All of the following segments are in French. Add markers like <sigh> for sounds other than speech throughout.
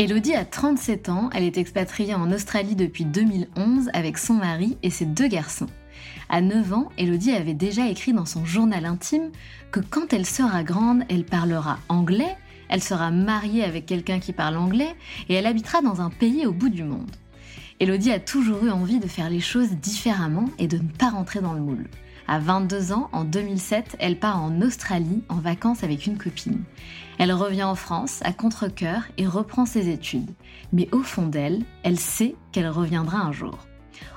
Elodie a 37 ans, elle est expatriée en Australie depuis 2011 avec son mari et ses deux garçons. À 9 ans, Elodie avait déjà écrit dans son journal intime que quand elle sera grande, elle parlera anglais, elle sera mariée avec quelqu'un qui parle anglais et elle habitera dans un pays au bout du monde. Elodie a toujours eu envie de faire les choses différemment et de ne pas rentrer dans le moule. À 22 ans, en 2007, elle part en Australie en vacances avec une copine. Elle revient en France à contre-coeur et reprend ses études. Mais au fond d'elle, elle sait qu'elle reviendra un jour.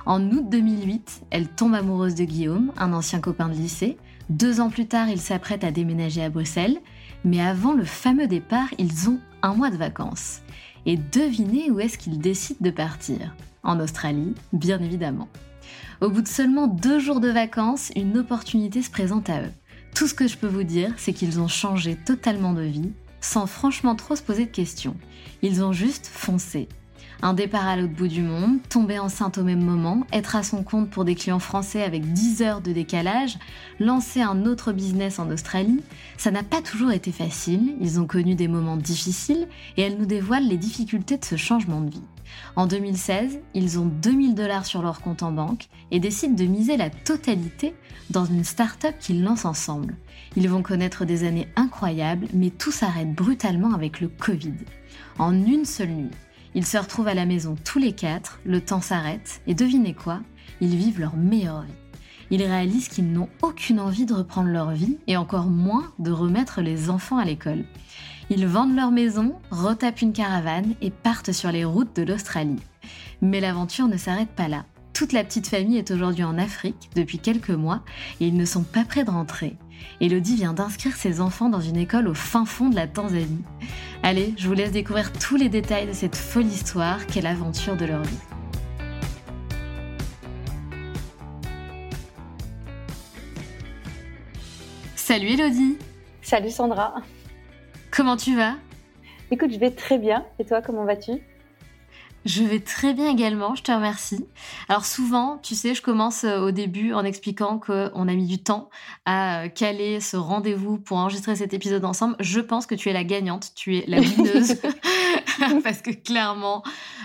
En août 2008, elle tombe amoureuse de Guillaume, un ancien copain de lycée. Deux ans plus tard, ils s'apprêtent à déménager à Bruxelles. Mais avant le fameux départ, ils ont un mois de vacances. Et devinez où est-ce qu'ils décident de partir? En Australie, bien évidemment. Au bout de seulement deux jours de vacances, une opportunité se présente à eux. Tout ce que je peux vous dire, c'est qu'ils ont changé totalement de vie, sans franchement trop se poser de questions. Ils ont juste foncé. Un départ à l'autre bout du monde, tomber enceinte au même moment, être à son compte pour des clients français avec 10 heures de décalage, lancer un autre business en Australie, ça n'a pas toujours été facile, ils ont connu des moments difficiles et elles nous dévoilent les difficultés de ce changement de vie. En 2016, ils ont 2000 dollars sur leur compte en banque et décident de miser la totalité dans une start-up qu'ils lancent ensemble. Ils vont connaître des années incroyables, mais tout s'arrête brutalement avec le Covid. En une seule nuit, ils se retrouvent à la maison tous les quatre, le temps s'arrête, et devinez quoi? Ils vivent leur meilleure vie. Ils réalisent qu'ils n'ont aucune envie de reprendre leur vie, et encore moins de remettre les enfants à l'école. Ils vendent leur maison, retapent une caravane et partent sur les routes de l'Australie. Mais l'aventure ne s'arrête pas là. Toute la petite famille est aujourd'hui en Afrique depuis quelques mois et ils ne sont pas prêts de rentrer. Elodie vient d'inscrire ses enfants dans une école au fin fond de la Tanzanie. Allez, je vous laisse découvrir tous les détails de cette folle histoire qu'est l'aventure de leur vie. Salut Elodie Salut Sandra Comment tu vas? Écoute, je vais très bien. Et toi, comment vas-tu? Je vais très bien également, je te remercie. Alors souvent, tu sais, je commence euh, au début en expliquant qu'on a mis du temps à euh, caler ce rendez-vous pour enregistrer cet épisode ensemble. Je pense que tu es la gagnante, tu es la wineuse. <laughs> <laughs> Parce que clairement,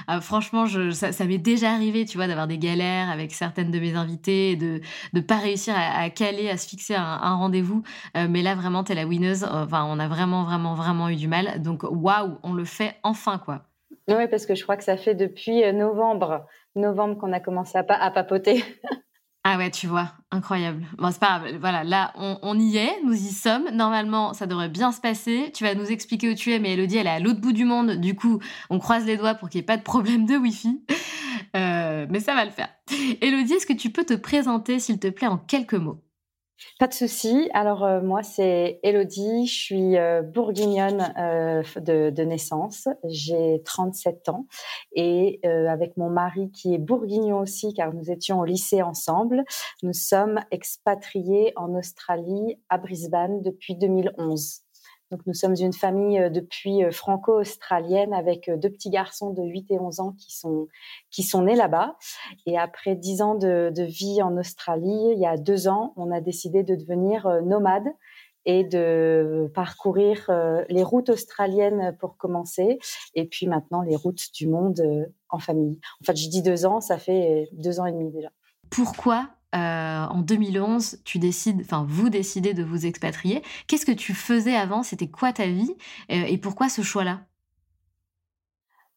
euh, franchement, je, ça, m'est déjà arrivé, tu vois, d'avoir des galères avec certaines de mes invitées, de ne pas réussir à, caler, à se fixer un, rendez-vous. mais là, vraiment, tu es la wineuse. Enfin, on a vraiment, vraiment, vraiment eu du mal. Donc, waouh, on le fait enfin, quoi. Oui, parce que je crois que ça fait depuis euh, novembre, novembre qu'on a commencé à, papoter. <laughs> Ah ouais, tu vois, incroyable. Bon, c'est pas grave. Voilà, là, on, y est, nous y sommes. Normalement, ça devrait bien se passer. Tu vas nous expliquer où tu es, mais Elodie, elle est à l'autre bout du monde. Du coup, on croise les doigts pour qu'il n'y ait pas de problème de Wi-Fi. Euh, mais ça va le faire. Elodie, est-ce que tu peux te présenter, s'il te plaît, en quelques mots? Pas de souci. Alors euh, moi c'est Elodie, je suis euh, bourguignonne euh, de, naissance, j'ai 37 ans et avec mon mari qui est bourguignon aussi car nous étions au lycée ensemble, nous sommes expatriés en Australie à Brisbane depuis 2011. Donc nous sommes une famille euh, depuis euh, franco-australienne avec euh, deux petits garçons de 8 et 11 ans qui sont, qui sont nés là-bas. Et après dix ans de, vie en Australie, il y a deux ans, on a décidé de devenir nomade et de parcourir les routes australiennes pour commencer, et puis maintenant les routes du monde en famille. En fait, je dis deux ans, ça fait deux ans et demi déjà. Pourquoi euh, en 2011, tu décides, enfin vous décidez de vous expatrier. Qu'est-ce que tu faisais avant? C'était quoi ta vie? Euh, Et pourquoi ce choix-là?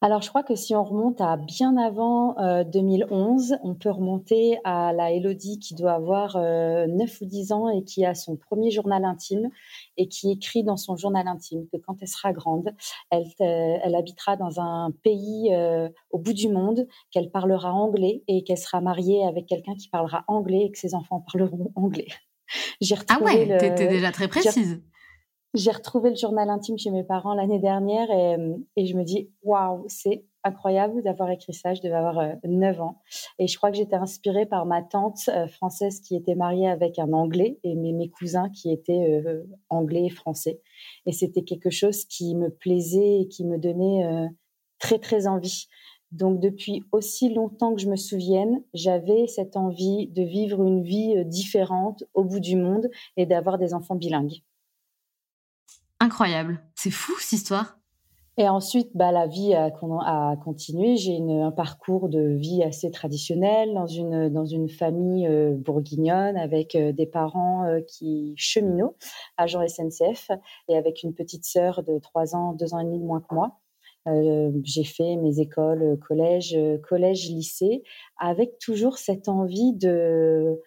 Alors, je crois que si on remonte à bien avant 2011, euh, on peut remonter à la Elodie qui doit avoir 9 ou 10 ans et qui a son premier journal intime et qui écrit dans son journal intime que quand elle sera grande, elle, elle habitera dans un pays au bout du monde, qu'elle parlera anglais et qu'elle sera mariée avec quelqu'un qui parlera anglais et que ses enfants parleront anglais. <laughs> ah ouais, t'étais déjà très précise. J'ai retrouvé le journal intime chez mes parents l'année dernière et, je me dis, waouh, c'est incroyable d'avoir écrit ça. Je devais avoir 9 euh, ans. Et je crois que j'étais inspirée par ma tante euh, française qui était mariée avec un Anglais et mes, cousins qui étaient euh, anglais et français. Et c'était quelque chose qui me plaisait et qui me donnait très, très envie. Donc depuis aussi longtemps que je me souvienne, j'avais cette envie de vivre une vie différente au bout du monde et d'avoir des enfants bilingues. Incroyable. C'est fou cette histoire. Et ensuite, bah, la vie a, continué. J'ai un parcours de vie assez traditionnel dans une, dans une famille euh, bourguignonne avec euh, des parents euh, qui cheminots, agents SNCF, et avec une petite sœur de 3 ans, 2 ans et demi de moins que moi. j'ai fait mes écoles, collège, collège, lycée, avec toujours cette envie de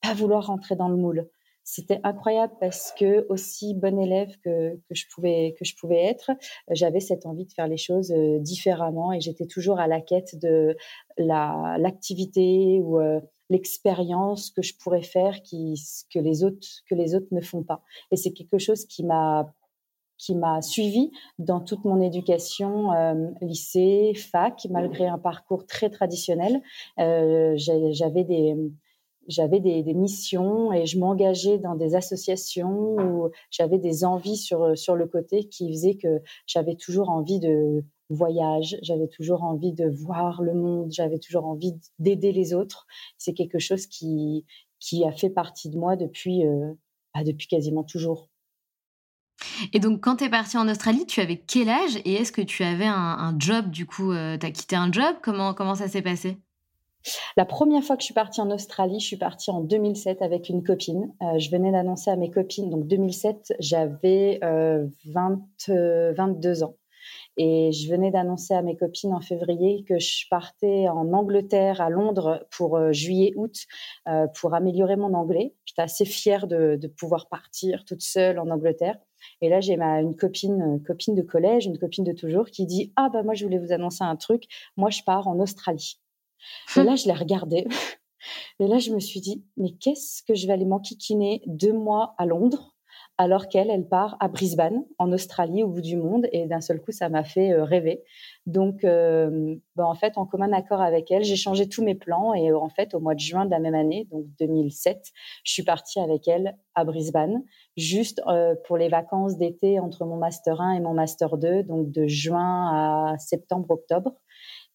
pas vouloir rentrer dans le moule c'était incroyable parce que aussi bonne élève que, que, je pouvais que je pouvais être, j'avais cette envie de faire les choses euh, différemment et j'étais toujours à la quête de la l'activité ou euh, l'expérience que je pourrais faire qui que les autres que les autres ne font pas. Et c'est quelque chose qui m'a qui m'a suivi dans toute mon éducation, euh, lycée, fac, malgré un parcours très traditionnel. J'avais des, j'avais des, missions et je m'engageais dans des associations où j'avais des envies sur, sur le côté qui faisaient que j'avais toujours envie de voyage, j'avais toujours envie de voir le monde, j'avais toujours envie d'aider les autres. C'est quelque chose qui, qui a fait partie de moi depuis, euh, bah, depuis quasiment toujours. Et donc, quand tu es partie en Australie, tu avais quel âge et est-ce que tu avais un, job du coup euh, Tu as quitté un job? Comment, comment ça s'est passé? La première fois que je suis partie en Australie, je suis partie en 2007 avec une copine. Euh, je venais d'annoncer à mes copines, donc 2007, j'avais 20, euh, 22 ans. Et je venais d'annoncer à mes copines en février que je partais en Angleterre, à Londres, pour euh, juillet-août, pour améliorer mon anglais. J'étais assez fière de, de, pouvoir partir toute seule en Angleterre. Et là, j'ai ma une copine, copine de collège, une copine de toujours, qui dit ah bah moi je voulais vous annoncer un truc. Moi, je pars en Australie. Et là, je l'ai regardé. <laughs> Et là, je me suis dit, mais qu'est-ce que je vais aller m'enquiquiner deux mois à Londres alors qu'elle, elle part à Brisbane, en Australie, au bout du monde. Et d'un seul coup, ça m'a fait euh, rêver. Donc, euh, ben, en fait, en commun accord avec elle, j'ai changé tous mes plans. Et en fait, au mois de juin de la même année, donc 2007, je suis partie avec elle à Brisbane, juste euh, pour les vacances d'été entre mon Master 1 et mon Master 2, donc de juin à septembre-octobre.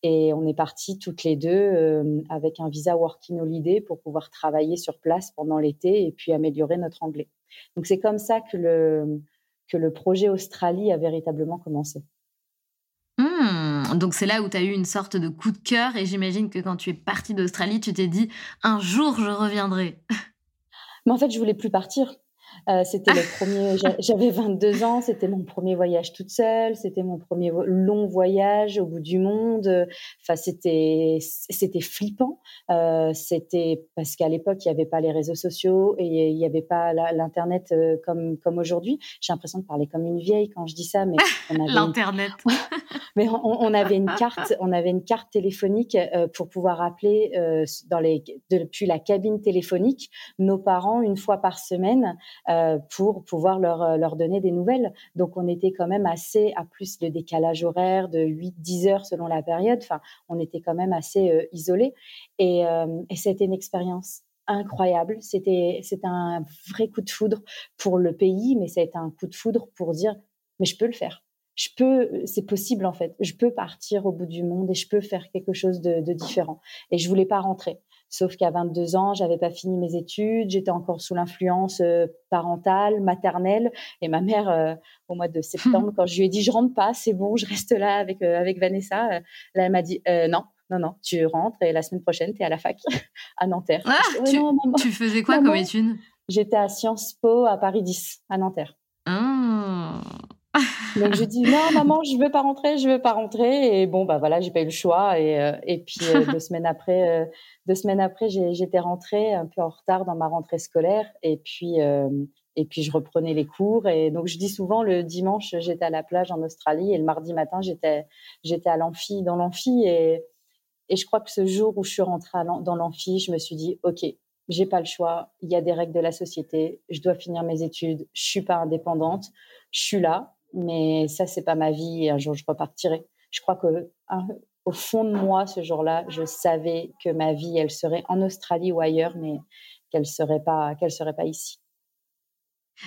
Et on est partis toutes les deux euh, avec un visa Working Holiday pour pouvoir travailler sur place pendant l'été et puis améliorer notre anglais. Donc c'est comme ça que le, que le projet Australie a véritablement commencé. Mmh, donc c'est là où tu as eu une sorte de coup de cœur et j'imagine que quand tu es partie d'Australie, tu t'es dit un jour je reviendrai. Mais en fait, je voulais plus partir. Euh, c'était le premier. J'avais 22 ans. C'était mon premier voyage toute seule. C'était mon premier long voyage au bout du monde. Enfin, c'était c'était flippant. Euh, c'était parce qu'à l'époque il n'y avait pas les réseaux sociaux et il n'y avait pas l'internet euh, comme comme aujourd'hui. J'ai l'impression de parler comme une vieille quand je dis ça, mais <laughs> l'internet. mais on, avait une carte. On avait une carte téléphonique pour pouvoir appeler dans les depuis la cabine téléphonique nos parents une fois par semaine euh, pour pouvoir leur, euh, leur donner des nouvelles. Donc on était quand même assez, à plus le décalage horaire de 8-10 heures selon la période, enfin on était quand même assez euh, isolés. Et, c'était une expérience incroyable. C'était c'était un vrai coup de foudre pour le pays, mais ça a été un coup de foudre pour dire mais je peux le faire. Je peux, c'est possible en fait. Je peux partir au bout du monde et je peux faire quelque chose de, de différent. Et je voulais pas rentrer. Sauf qu'à 22 ans, j'avais pas fini mes études, j'étais encore sous l'influence euh, parentale, maternelle, et ma mère, euh, au mois de septembre, <laughs> quand je lui ai dit je rentre pas, c'est bon, je reste là avec euh, avec Vanessa, là, elle m'a dit non, non, non, tu rentres et la semaine prochaine, tu es à la fac <laughs> à Nanterre. Ah, tu, faisais quoi comme études J'étais à Sciences Po à Paris 10, à Nanterre. Ah. Donc je dis non maman je veux pas rentrer je veux pas rentrer. Et bon bah voilà j'ai pas eu le choix. Et, euh, et puis euh, deux semaines après euh, deux semaines après j'étais rentrée un peu en retard dans ma rentrée scolaire. Et puis et puis je reprenais les cours. Et donc je dis souvent le dimanche j'étais à la plage en Australie. Et le mardi matin j'étais j'étais à l'amphi dans l'amphi. Et et je crois que ce jour où je suis rentrée dans l'amphi je me suis dit ok j'ai pas le choix. Il y a des règles de la société. Je dois finir mes études. Je suis pas indépendante. Je suis là mais ça, c'est pas ma vie et un jour, je repartirai. Je crois que au fond de moi, ce jour-là, je savais que ma vie, elle serait en Australie ou ailleurs, mais qu'elle serait pas, qu'elle serait pas ici.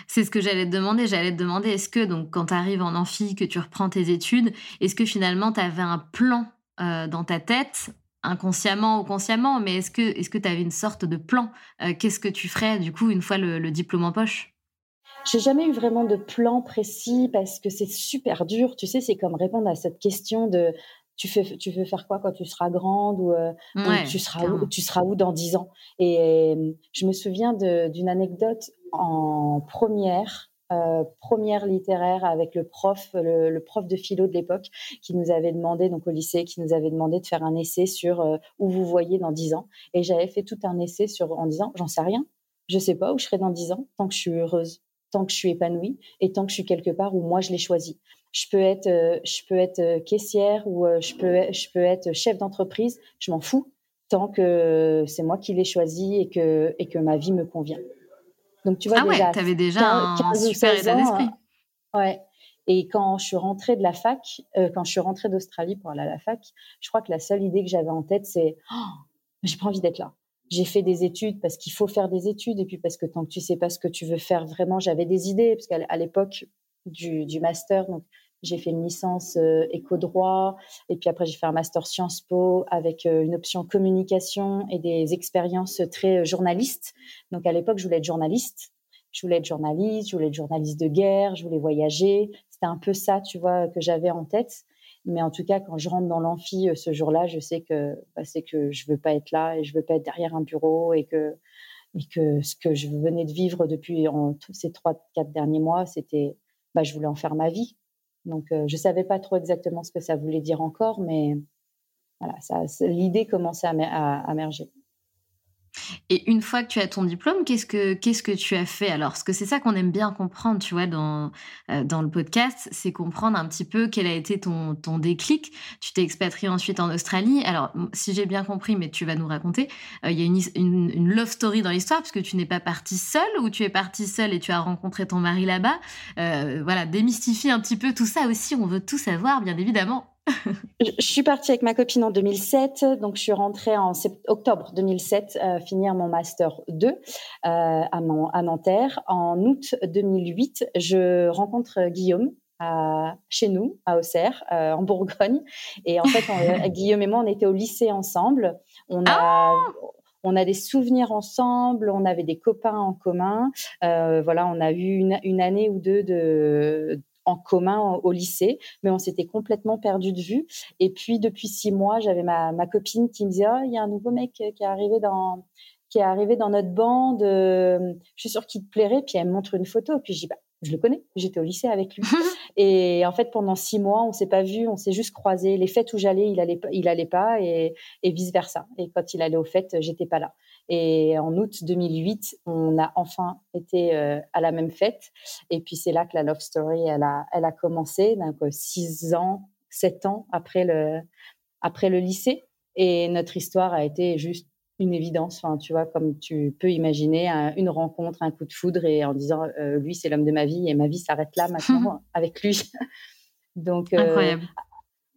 C'est ce que j'allais te demander. J'allais te demander, est-ce que, donc, quand tu arrives en amphi, que tu reprends tes études, est-ce que finalement, tu avais un plan euh, dans ta tête, inconsciemment ou consciemment, mais est-ce que est-ce que tu avais une sorte de plan euh, Qu'est-ce que tu ferais, du coup, une fois le diplôme en poche? J'ai jamais eu vraiment de plan précis parce que c'est super dur. Tu sais, c'est comme répondre à cette question de tu fais, tu veux faire quoi quand tu seras grande? ou, euh, tu seras où, tu seras où dans dix ans? Et euh, je me souviens d'une anecdote en première. Euh, première littéraire avec le prof, le, prof de philo de l'époque, qui nous avait demandé, donc au lycée, qui nous avait demandé de faire un essai sur où vous voyez dans dix ans. Et j'avais fait tout un essai sur en disant, j'en sais rien, je sais pas où je serai dans dix ans, tant que je suis heureuse tant que je suis épanouie et tant que je suis quelque part où moi je l'ai choisi. Je peux être, euh, je peux être euh, caissière ou euh, je peux, je peux être chef d'entreprise. Je m'en fous tant que c'est moi qui l'ai choisi et que et que ma vie me convient. Donc tu vois ah ouais, déjà, avais déjà un super état d'esprit. ouais. Et quand je suis rentrée de la fac, quand je suis rentrée d'Australie pour aller à la fac, je crois que la seule idée que j'avais en tête, c'est oh, j'ai pas envie d'être là j'ai fait des études parce qu'il faut faire des études et puis parce que tant que tu sais pas ce que tu veux faire vraiment, j'avais des idées parce qu'à l'époque du, du, master, donc j'ai fait une licence euh, éco-droit et puis après j'ai fait un master Sciences Po avec euh, une option communication et des expériences très euh, journalistes. Donc à l'époque, je voulais être journaliste. Je voulais être journaliste, je voulais être journaliste de guerre, je voulais voyager. C'était un peu ça, tu vois, que j'avais en tête. Mais en tout cas, quand je rentre dans l'amphi euh, ce jour-là, je sais que bah, c'est que je veux pas être là et je veux pas être derrière un bureau et que que ce que je venais de vivre depuis en, ces trois quatre derniers mois, c'était bah, je voulais en faire ma vie. Donc euh, je savais pas trop exactement ce que ça voulait dire encore, mais ça, l'idée commençait à, à, à émerger. Et une fois que tu as ton diplôme, qu'est-ce que qu'est-ce que tu as fait alors? Parce que c'est ça qu'on aime bien comprendre, tu vois, dans euh, dans le podcast, c'est comprendre un petit peu quel a été ton ton déclic. Tu t'es expatrié ensuite en Australie. Alors, si j'ai bien compris, mais tu vas nous raconter, euh, il y a une, une, love story dans l'histoire, parce que tu n'es pas partie seule, ou tu es partie seule et tu as rencontré ton mari là-bas. Euh, voilà, démystifie un petit peu tout ça aussi. On veut tout savoir, bien évidemment <laughs> je suis partie avec ma copine en 2007, donc je suis rentrée en octobre 2007 euh, finir mon master 2 euh, à, à, Nanterre. En août 2008, je rencontre Guillaume chez nous à Auxerre, euh, en Bourgogne. Et en fait, <laughs> Guillaume et moi, on était au lycée ensemble. On a ah on a des souvenirs ensemble, on avait des copains en commun. voilà, on a eu une, une, année ou deux de, en commun au lycée, mais on s'était complètement perdu de vue. Et puis depuis six mois, j'avais ma, copine qui me disait oh, il y a un nouveau mec qui est arrivé dans qui est arrivé dans notre bande. je suis sûre qu'il te plairait. Puis elle me montre une photo. Puis je dis, bah, je le connais. J'étais au lycée avec lui. <laughs> et en fait, pendant six mois, on s'est pas vu, on s'est juste croisés. Les fêtes où j'allais, il allait, il allait pas, et, et vice versa. Et quand il allait aux fêtes, j'étais pas là. Et en août 2008, on a enfin été euh, à la même fête. Et puis c'est là que la love story, elle a, elle a commencé. Donc six ans, sept ans après le, après le lycée. Et notre histoire a été juste une évidence. Enfin, tu vois, comme tu peux imaginer, une rencontre, un coup de foudre, et en disant, euh, lui, c'est l'homme de ma vie, et ma vie s'arrête là maintenant <laughs> avec lui. Donc, euh, Incroyable.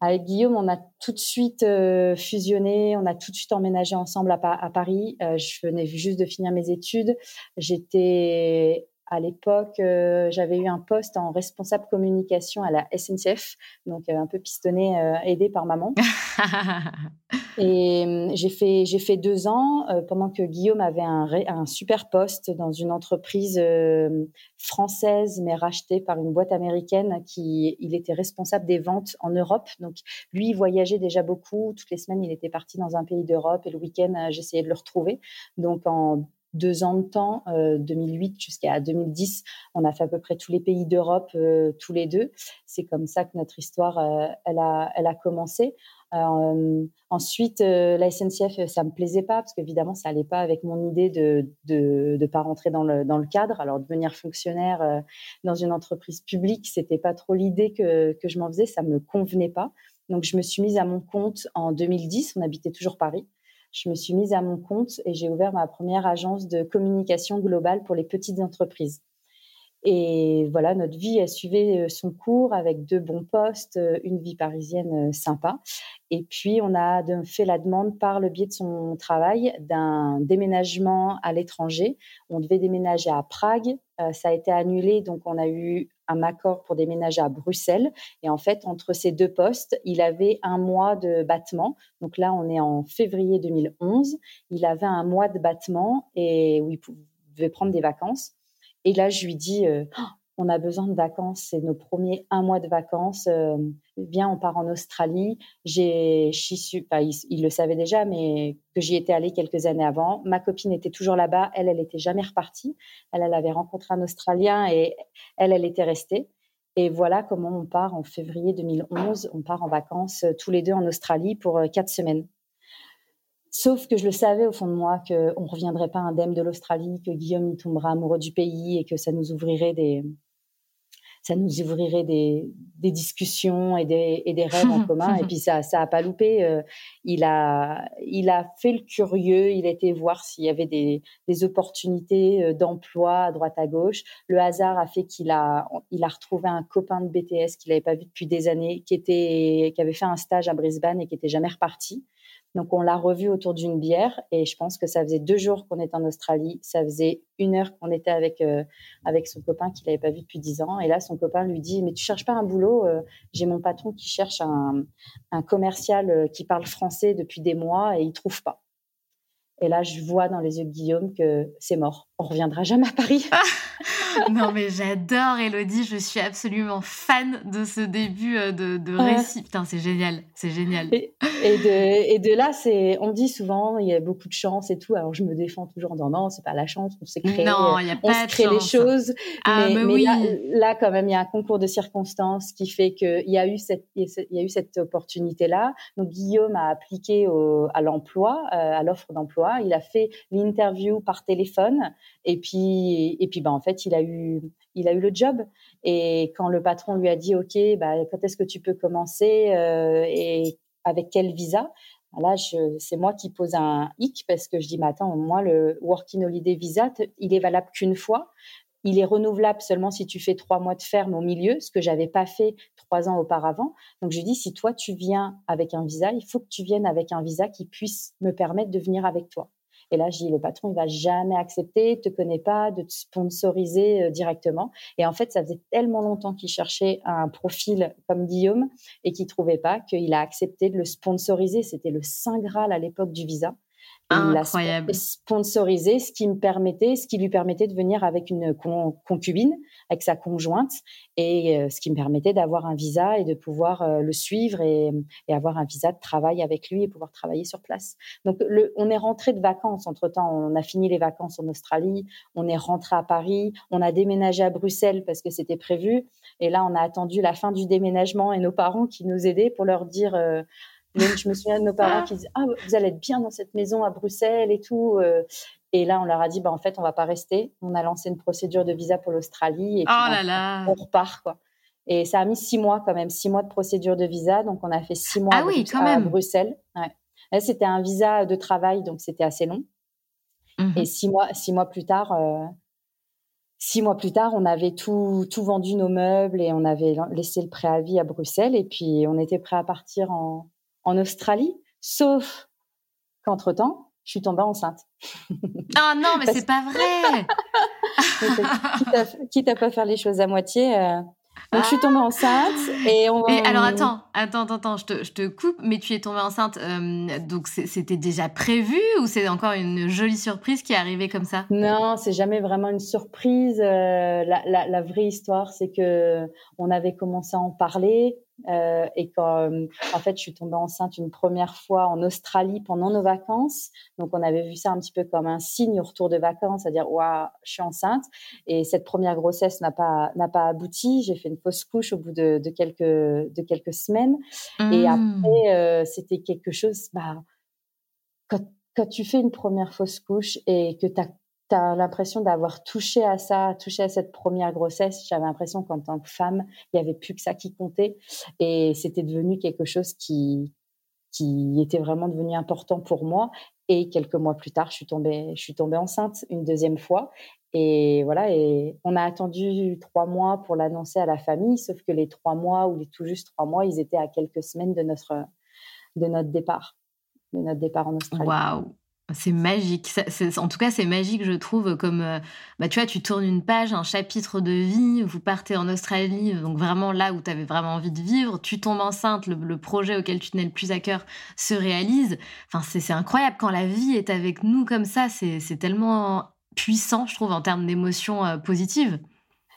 Avec Guillaume, on a tout de suite euh, fusionné, on a tout de suite emménagé ensemble à, à Paris. je venais juste de finir mes études. J'étais à l'époque, euh, j'avais eu un poste en responsable communication à la SNCF, donc euh, un peu pistonné, euh, aidé par maman. <laughs> et j'ai fait j'ai fait deux ans pendant que Guillaume avait un, un super poste dans une entreprise française mais rachetée par une boîte américaine qui il était responsable des ventes en Europe. Donc lui il voyageait déjà beaucoup. Toutes les semaines il était parti dans un pays d'Europe et le week-end j'essayais de le retrouver. Donc en deux ans de temps, 2008 euh, jusqu'à 2010, on a fait à peu près tous les pays d'Europe euh, tous les deux. C'est comme ça que notre histoire, euh, elle a, elle a commencé. ensuite, la SNCF, ça me plaisait pas parce qu'évidemment, ça allait pas avec mon idée de de, de pas rentrer dans le dans le cadre. Alors devenir fonctionnaire dans une entreprise publique, c'était pas trop l'idée que que je m'en faisais. Ça me convenait pas. Donc je me suis mise à mon compte en 2010. On habitait toujours Paris je me suis mise à mon compte et j'ai ouvert ma première agence de communication globale pour les petites entreprises. Et voilà, notre vie a suivi euh, son cours avec deux bons postes, euh, une vie parisienne euh, sympa. Et puis, on a fait la demande par le biais de son travail d'un déménagement à l'étranger. On devait déménager à Prague. ça a été annulé, donc on a eu un accord pour déménager à Bruxelles. Et en fait, entre ces deux postes, il avait un mois de battement. Donc là, on est en février 2011. Il avait un mois de battement et où il pouvait prendre des vacances. Et là, je lui dis, euh, on a besoin de vacances, c'est nos premiers un mois de vacances. Euh, bien, on part en Australie. J'ai, su, il, le savait déjà, mais que j'y étais allée quelques années avant. Ma copine était toujours là-bas. Elle, elle était jamais repartie. Elle, elle avait rencontré un Australien et elle, elle était restée. Et voilà comment on part en février 2011. On part en vacances euh, tous les deux en Australie pour quatre semaines. Sauf que je le savais au fond de moi qu'on ne reviendrait pas indemne de l'Australie, que Guillaume tombera amoureux du pays et que ça nous ouvrirait des, ça nous ouvrirait des, des discussions et des, et des rêves en <laughs> commun. Et puis ça, ça a pas loupé. Euh, il a, il a fait le curieux. Il a été voir s'il y avait des, des opportunités euh, d'emploi à droite à gauche. Le hasard a fait qu'il a, il a retrouvé un copain de BTS qu'il n'avait pas vu depuis des années, qui était, qui avait fait un stage à Brisbane et qui était jamais reparti. Donc, on l'a revu autour d'une bière et je pense que ça faisait deux jours qu'on était en Australie. Ça faisait une heure qu'on était avec, euh, avec son copain qu'il n'avait pas vu depuis dix ans. Et là, son copain lui dit, mais tu cherches pas un boulot? Euh, j'ai mon patron qui cherche un, un commercial euh, qui parle français depuis des mois et il trouve pas. Et là, je vois dans les yeux de Guillaume que c'est mort. On reviendra jamais à Paris. <laughs> non, mais j'adore Elodie. Je suis absolument fan de ce début euh, de, de récit. Putain, c'est génial. C'est génial. Et, de, et de là, c'est, on dit souvent, il y a beaucoup de chance et tout. Alors, je me défends toujours en disant non, c'est pas la chance. On s'est créé. Non, il y a on se crée les choses. Ah, mais, oui. là, quand même, il y a un concours de circonstances qui fait qu'il y a eu cette, il y a eu cette opportunité-là. Donc, Guillaume a appliqué au, à l'emploi, euh, à l'offre d'emploi. Il a fait l'interview par téléphone. Et puis, et puis, bah, en fait, il a eu, il a eu le job. Et quand le patron lui a dit, OK, bah, quand est-ce que tu peux commencer euh, et avec quel visa? Là, c'est moi qui pose un hic parce que je dis, mais attends, moi, le Working Holiday Visa, il est valable qu'une fois. Il est renouvelable seulement si tu fais trois mois de ferme au milieu, ce que j'avais pas fait trois ans auparavant. Donc, je dis, si toi, tu viens avec un visa, il faut que tu viennes avec un visa qui puisse me permettre de venir avec toi. Et là, je dis, le patron, il va jamais accepter, te connaît pas, de te sponsoriser euh, directement. Et en fait, ça faisait tellement longtemps qu'il cherchait un profil comme Guillaume et qu'il trouvait pas qu'il a accepté de le sponsoriser. C'était le saint graal à l'époque du visa. Il l'a sponsorisé, ce qui me permettait, ce qui lui permettait de venir avec une concubine, avec sa conjointe, et euh, ce qui me permettait d'avoir un visa et de pouvoir euh, le suivre et, avoir un visa de travail avec lui et pouvoir travailler sur place. Donc, le, on est rentré de vacances. Entre temps, on a fini les vacances en Australie, on est rentré à Paris, on a déménagé à Bruxelles parce que c'était prévu. Et là, on a attendu la fin du déménagement et nos parents qui nous aidaient pour leur dire. Euh, je me souviens de nos parents qui disaient Ah, vous allez être bien dans cette maison à Bruxelles et tout. Euh. Et là, on leur a dit bah, En fait, on va pas rester. On a lancé une procédure de visa pour l'Australie. Et puis, oh là là. on repart. Quoi. Et ça a mis six mois quand même, six mois de procédure de visa. Donc, on a fait six mois ah oui, quand même. Bruxelles. Ouais. C'était un visa de travail, donc c'était assez long. Mmh et six mois, six mois plus tard, euh, six mois plus tard, on avait tout, tout vendu nos meubles et on avait laissé le préavis à Bruxelles. Et puis, on était prêt à partir en, en Australie, sauf qu'entre-temps, je suis tombée enceinte. Ah non, mais c'est pas vrai <laughs> quitte, à, pas faire les choses à moitié. Euh, donc, je suis tombée enceinte et on. alors, attends, attends, attends, je te, je te, coupe, mais tu es tombée enceinte, euh, donc c'était déjà prévu ou c'est encore une jolie surprise qui est arrivée comme ça? Non, c'est jamais vraiment une surprise. Euh, la, la, la, vraie histoire, c'est que on avait commencé à en parler. Euh, et quand, euh, en fait, je suis tombée enceinte une première fois en Australie pendant nos vacances. Donc, on avait vu ça un petit peu comme un signe au retour de vacances, à dire, waouh, je suis enceinte. Et cette première grossesse n'a pas, n'a pas abouti. J'ai fait une fausse couche au bout de, de quelques, de quelques semaines. Et mmh. après, euh, c'était quelque chose, bah, quand, quand tu fais une première fausse couche et que tu as tu l'impression d'avoir touché à ça, touché à cette première grossesse. J'avais l'impression qu'en tant que femme, il n'y avait plus que ça qui comptait. Et c'était devenu quelque chose qui, était vraiment devenu important pour moi. Et quelques mois plus tard, je suis tombée, je suis tombée enceinte une deuxième fois. Et voilà, et on a attendu trois mois pour l'annoncer à la famille, sauf que les trois mois ou les tout juste trois mois, ils étaient à quelques semaines de notre, départ, de notre départ en Australie. C'est magique. en tout cas, c'est magique, je trouve, comme euh, bah, tu vois, tu tournes une page, un chapitre de vie, vous partez en Australie, donc vraiment là où tu avais vraiment envie de vivre, tu tombes enceinte, le, projet auquel tu tenais le plus à cœur se réalise. Enfin, c'est incroyable quand la vie est avec nous comme ça, c'est tellement puissant, je trouve, en termes d'émotions euh, positives.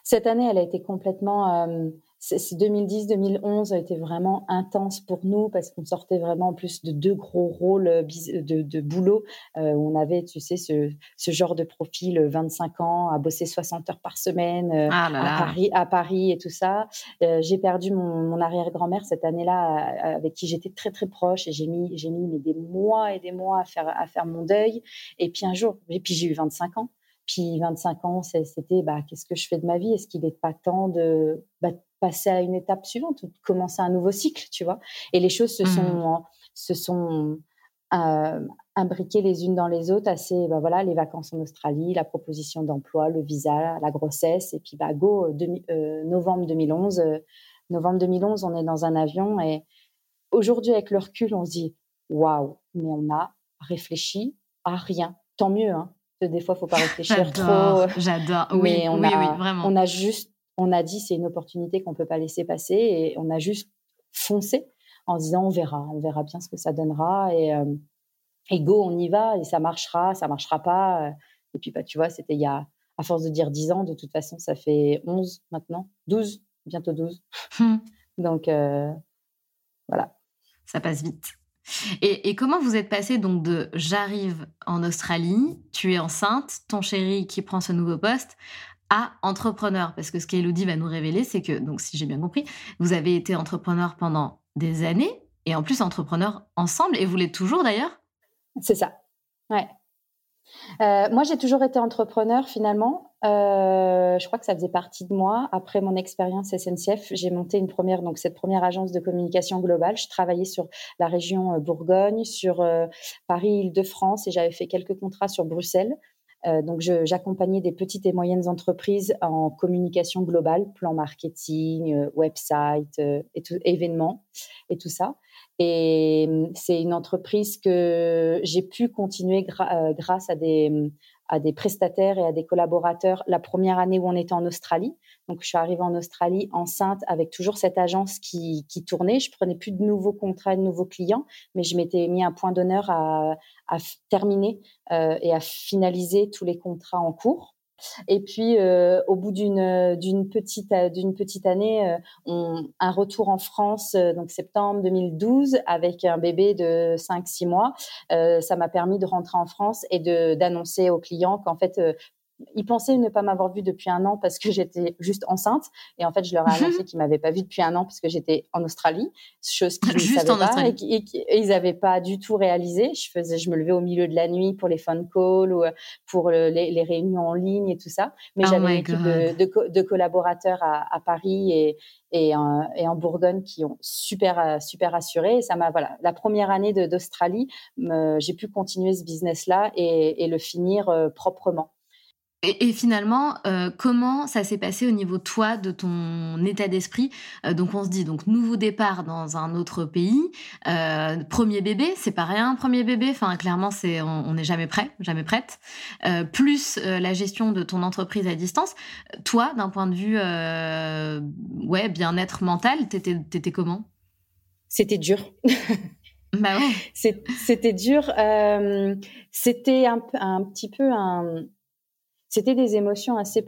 Cette année, elle a été complètement euh, 2010-2011 a été vraiment intense pour nous parce qu'on sortait vraiment en plus de deux gros rôles euh, de, de boulot. Euh, on avait, tu sais, ce, ce, genre de profil 25 euh, ans à bosser 60 heures par semaine ah à, Paris, à Paris et tout ça. j'ai perdu mon, mon arrière-grand-mère cette année-là avec qui j'étais très très proche et j'ai mis, j'ai mis des mois et des mois à faire, à faire mon deuil. Et puis un jour, et puis j'ai eu 25 ans. Puis 25 ans, c'était bah, qu'est-ce que je fais de ma vie? Est-ce qu'il n'est pas temps de bah, passer à une étape suivante, de commencer un nouveau cycle, tu vois Et les choses se mmh. sont, se sont euh, imbriquées les unes dans les autres. Assez, bah, voilà, les vacances en Australie, la proposition d'emploi, le visa, la grossesse, et puis bah, go, euh, novembre 2011. Euh, novembre 2011, on est dans un avion et aujourd'hui, avec le recul, on se dit waouh, mais on a réfléchi à rien. Tant mieux, hein des fois, il faut pas <laughs> réfléchir trop. J'adore. Oui, on oui, a, oui, vraiment. On a juste, on a dit c'est une opportunité qu'on peut pas laisser passer et on a juste foncé en disant on verra, on verra bien ce que ça donnera et, euh, et go, on y va et ça marchera, ça marchera pas. Et puis bah tu vois, c'était il y a à force de dire 10 ans, de toute façon, ça fait 11 maintenant, 12, bientôt 12. Hum. Donc euh, voilà. Ça passe vite. Et, comment vous êtes passé donc de j'arrive en Australie, tu es enceinte, ton chéri qui prend ce nouveau poste, entrepreneur Parce que ce qu'Elodie va nous révéler, c'est que, donc si j'ai bien compris, vous avez été entrepreneur pendant des années, et en plus entrepreneur ensemble, et vous l'êtes toujours d'ailleurs? C'est ça, ouais. Euh, moi, j'ai toujours été entrepreneur finalement. Euh, je crois que ça faisait partie de moi. Après mon expérience SNCF, j'ai monté une première, donc cette première agence de communication globale. Je travaillais sur la région euh, Bourgogne, sur Paris, Île-de-France, et j'avais fait quelques contrats sur Bruxelles. Donc, j'accompagnais des petites et moyennes entreprises en communication globale, plan marketing, website, et tout, événements et tout ça. Et c'est une entreprise que j'ai pu continuer grâce des, à des prestataires et à des collaborateurs la première année où on était en Australie. Donc, je suis arrivée en Australie enceinte avec toujours cette agence qui, tournait. Je prenais plus de nouveaux contrats, de nouveaux clients, mais je m'étais mis un point d'honneur à, terminer euh, et à finaliser tous les contrats en cours. Et puis, euh, au bout d'une petite année, euh, un retour en France, donc septembre 2012, avec un bébé de 5-6 mois, ça m'a permis de rentrer en France et d'annoncer aux clients qu'en fait ils pensaient ne pas m'avoir vu depuis un an parce que j'étais juste enceinte. Et en fait, je leur ai mhm. annoncé qu'ils m'avaient pas vu depuis un an parce que j'étais en Australie, chose qu'ils ne savaient pas et, ils n'avaient pas du tout réalisé. Je faisais, je me levais au milieu de la nuit pour les phone calls ou euh, pour les, réunions en ligne et tout ça. Mais oh j'avais une équipe de, collaborateurs à, Paris et, et en, et en, Bourgogne qui ont super euh, super assuré. Et ça m'a voilà la première année d'Australie, j'ai pu continuer ce business là et, et le finir euh, proprement. Et, finalement, euh, comment ça s'est passé au niveau toi, de ton état d'esprit? Euh, Donc on se dit donc nouveau départ dans un autre pays, euh, premier bébé, c'est pas rien, premier bébé. Enfin clairement c'est on n'est jamais prêt, jamais prête. plus la gestion de ton entreprise à distance. Toi, d'un point de vue ouais bien-être mental, t'étais étais comment? C'était dur. <laughs> bah ouais. C'était dur. c'était un, un petit peu un c'était des émotions assez,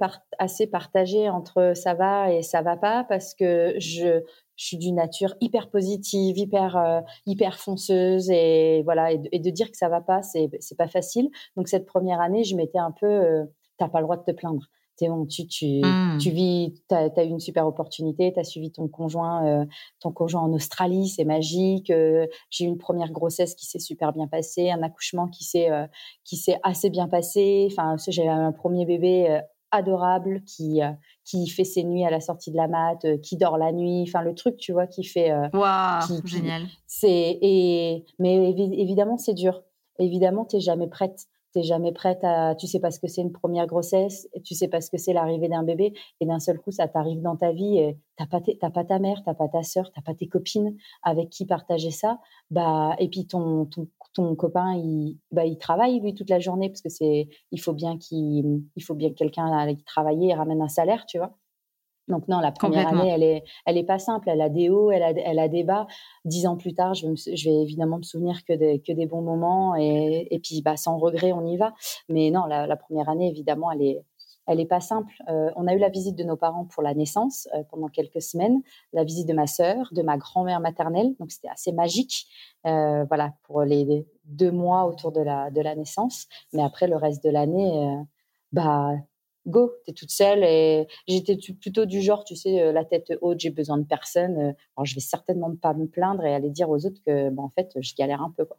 partagées entre ça va et ça va pas parce que je, suis d'une nature hyper positive, hyper euh, hyper fonceuse et voilà et de, dire que ça va pas c'est c'est pas facile. Donc cette première année, je m'étais un peu euh, t'as pas le droit de te plaindre tu, tu, mmh. tu vis, tu as, eu une super opportunité, tu as suivi ton conjoint, euh, ton conjoint en Australie, c'est magique. Euh, j'ai eu une première grossesse qui s'est super bien passée, un accouchement qui s'est euh, qui s'est assez bien passé. Enfin, j'ai un premier bébé adorable qui qui fait ses nuits à la sortie de la mat, qui dort la nuit. Enfin, le truc, tu vois, qui fait. Waouh, génial. C'est et mais évidemment, c'est dur. Évidemment, t'es jamais prête jamais prête à, tu sais pas ce que c'est une première grossesse, tu sais pas ce que c'est l'arrivée d'un bébé, et d'un seul coup ça t'arrive dans ta vie, et t'as pas, t'as pas ta mère, t'as pas ta sœur, t'as pas tes copines avec qui partager ça, bah et puis ton, ton, ton copain il, bah il travaille lui toute la journée parce que c'est, il faut bien qu'il, il faut bien que quelqu'un aille travailler et ramène un salaire, tu vois. Donc non, la première année, elle est, elle est pas simple. Elle a des hauts, elle a, elle a des bas. Dix ans plus tard, je vais, je vais évidemment me souvenir que des, que des bons moments et, et puis bah sans regret, on y va. Mais non, la, la première année, évidemment, elle est, elle est pas simple. Euh, on a eu la visite de nos parents pour la naissance euh, pendant quelques semaines, la visite de ma sœur, de ma grand-mère maternelle. Donc c'était assez magique, euh, voilà, pour les deux mois autour de la de la naissance. Mais après le reste de l'année, bah go, tu es toute seule. Et j'étais plutôt du genre, tu sais, euh, la tête haute, j'ai besoin de personne. Euh, alors, je vais certainement pas me plaindre et aller dire aux autres que, en fait, je galère un peu. Quoi.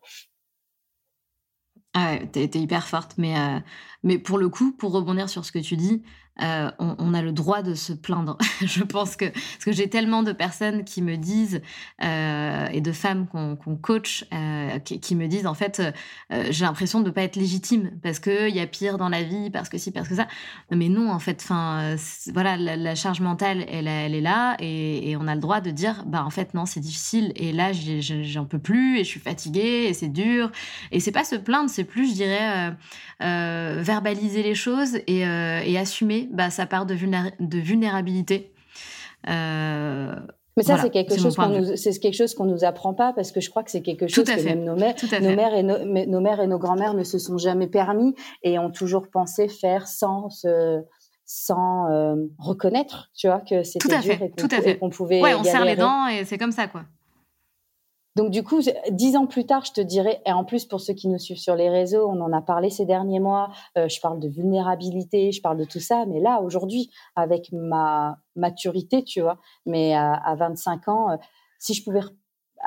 Ah ouais, t'es, hyper forte, mais, euh, mais pour le coup, pour rebondir sur ce que tu dis, euh, on, a le droit de se plaindre. <laughs> je pense que parce que j'ai tellement de personnes qui me disent euh, et de femmes qu'on, coach euh, qui, me disent en fait j'ai l'impression de ne pas être légitime parce que il y a pire dans la vie parce que si parce que ça. Mais non en fait, enfin voilà la, charge mentale elle, elle est là et, on a le droit de dire bah en fait non c'est difficile et là j'en peux plus et je suis fatiguée et c'est dur et c'est pas se plaindre c'est plus je dirais verbaliser les choses et, et assumer bah, ça part de, de vulnérabilité. Euh, mais ça, c'est quelque, chose qu'on nous, c'est quelque chose qu'on nous apprend pas parce que je crois que c'est quelque chose que même nos mères, nos mères et nos, nos mères et nos grands-mères ne se sont jamais permis et ont toujours pensé faire sans sans euh, reconnaître, tu vois, que c'était dur et qu'on, pouvait. Ouais, on serre les dents et c'est comme ça, quoi. Donc du coup, dix ans plus tard, je te dirais, et en plus pour ceux qui nous suivent sur les réseaux, on en a parlé ces derniers mois, euh, je parle de vulnérabilité, je parle de tout ça, mais là, aujourd'hui, avec ma maturité, tu vois, mais à, 25 ans, euh, si je pouvais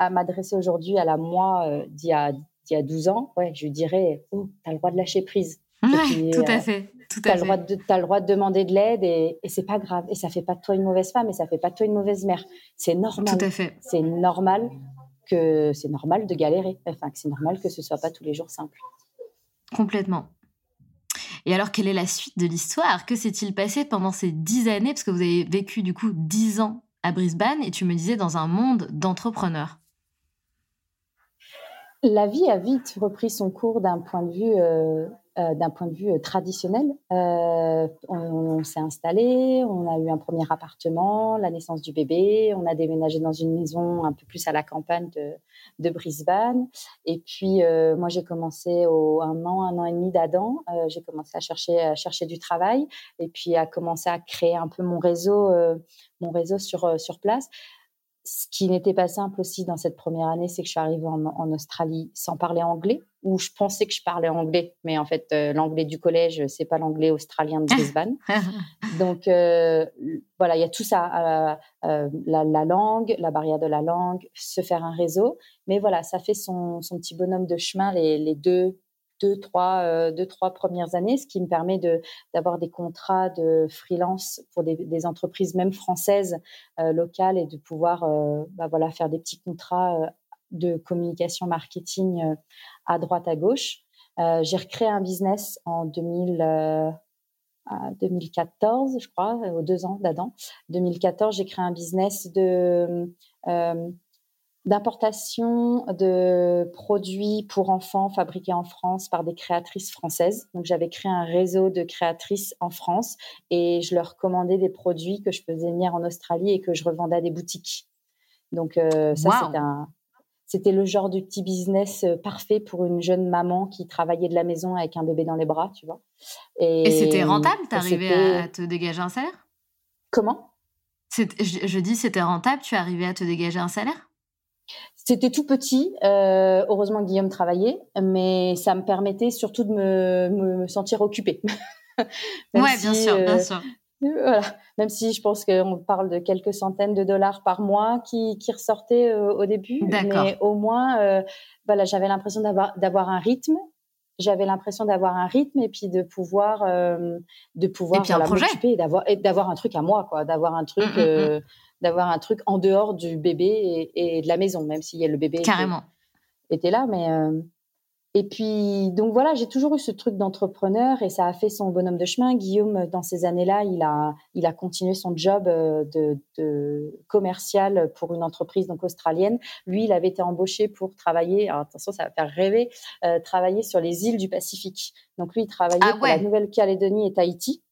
m'adresser aujourd'hui à la moi euh, d'il y, a, y 12 ans, ouais, je lui dirais, oh, tu as le droit de lâcher prise. tout à fait. Tu as, le droit de, as le droit de demander de l'aide et, et c'est pas grave. Et ça fait pas de toi une mauvaise femme et ça fait pas de toi une mauvaise mère. C'est normal. Tout à fait. C'est normal que c'est normal de galérer, enfin que c'est normal que ce soit pas tous les jours simple. Complètement. Et alors, quelle est la suite de l'histoire? Que s'est-il passé pendant ces dix années? Parce que vous avez vécu du coup dix ans à Brisbane et tu me disais dans un monde d'entrepreneurs. La vie a vite repris son cours d'un point de vue euh, d'un point de vue euh, traditionnel. Euh, on, s'est installé, on a eu un premier appartement, la naissance du bébé, on a déménagé dans une maison un peu plus à la campagne de, Brisbane. Et puis, moi, j'ai commencé au un an, un an et demi d'Adam. j'ai commencé à chercher, chercher du travail et puis à commencer à créer un peu mon réseau, mon réseau sur, sur place ce qui n'était pas simple aussi dans cette première année, c'est que je suis arrivée en, Australie sans parler anglais, où je pensais que je parlais anglais, mais en fait, euh, l'anglais du collège, c'est pas l'anglais australien de <laughs> Brisbane. Donc, euh, voilà, il y a tout ça, euh, la, langue, la barrière de la langue, se faire un réseau. Mais voilà, ça fait son, petit bonhomme de chemin les, les deux, deux, trois, deux, trois premières années, ce qui me permet de, d'avoir des contrats de freelance pour des, des entreprises même françaises locales et de pouvoir bah voilà, faire des petits contrats de communication marketing à droite, à gauche. j'ai recréé un business en 2000, 2014, je crois, aux deux ans d'Adam. 2014, j'ai créé un business de d'importation de produits pour enfants fabriqués en France par des créatrices françaises. Donc j'avais créé un réseau de créatrices en France et je leur commandais des produits que je faisais venir en Australie et que je revendais à des boutiques. Donc euh, ça c'était c'était le genre de petit business euh, parfait pour une jeune maman qui travaillait de la maison avec un bébé dans les bras, tu vois. Et, c'était rentable T'arrivais à te dégager un salaire? Comment? Je, je dis c'était rentable, tu arrivais à te dégager un salaire? C'était tout petit. Euh, heureusement, Guillaume travaillait, mais ça me permettait surtout de me, sentir occupée. <laughs> ouais, bien sûr, bien euh, sûr. Voilà. Même si je pense qu'on parle de quelques centaines de dollars par mois qui, ressortaient euh, au début, mais au moins, voilà, j'avais l'impression d'avoir un rythme. J'avais l'impression d'avoir un rythme et puis de pouvoir de pouvoir m'occuper et d'avoir un truc à moi, quoi, d'avoir un truc. Mmh, mmh, mmh d'avoir un truc en dehors du bébé et, de la maison, même si le bébé Carrément. Était, là. Mais euh, et puis donc voilà, j'ai toujours eu ce truc d'entrepreneur et ça a fait son bonhomme de chemin. Guillaume, dans ces années-là, il a il a continué son job euh, de, commercial pour une entreprise donc australienne. Lui, il avait été embauché pour travailler. attention, ça va faire rêver. Euh, travailler sur les îles du Pacifique. Donc lui, il travaillait ah pour la Nouvelle-Calédonie et Tahiti.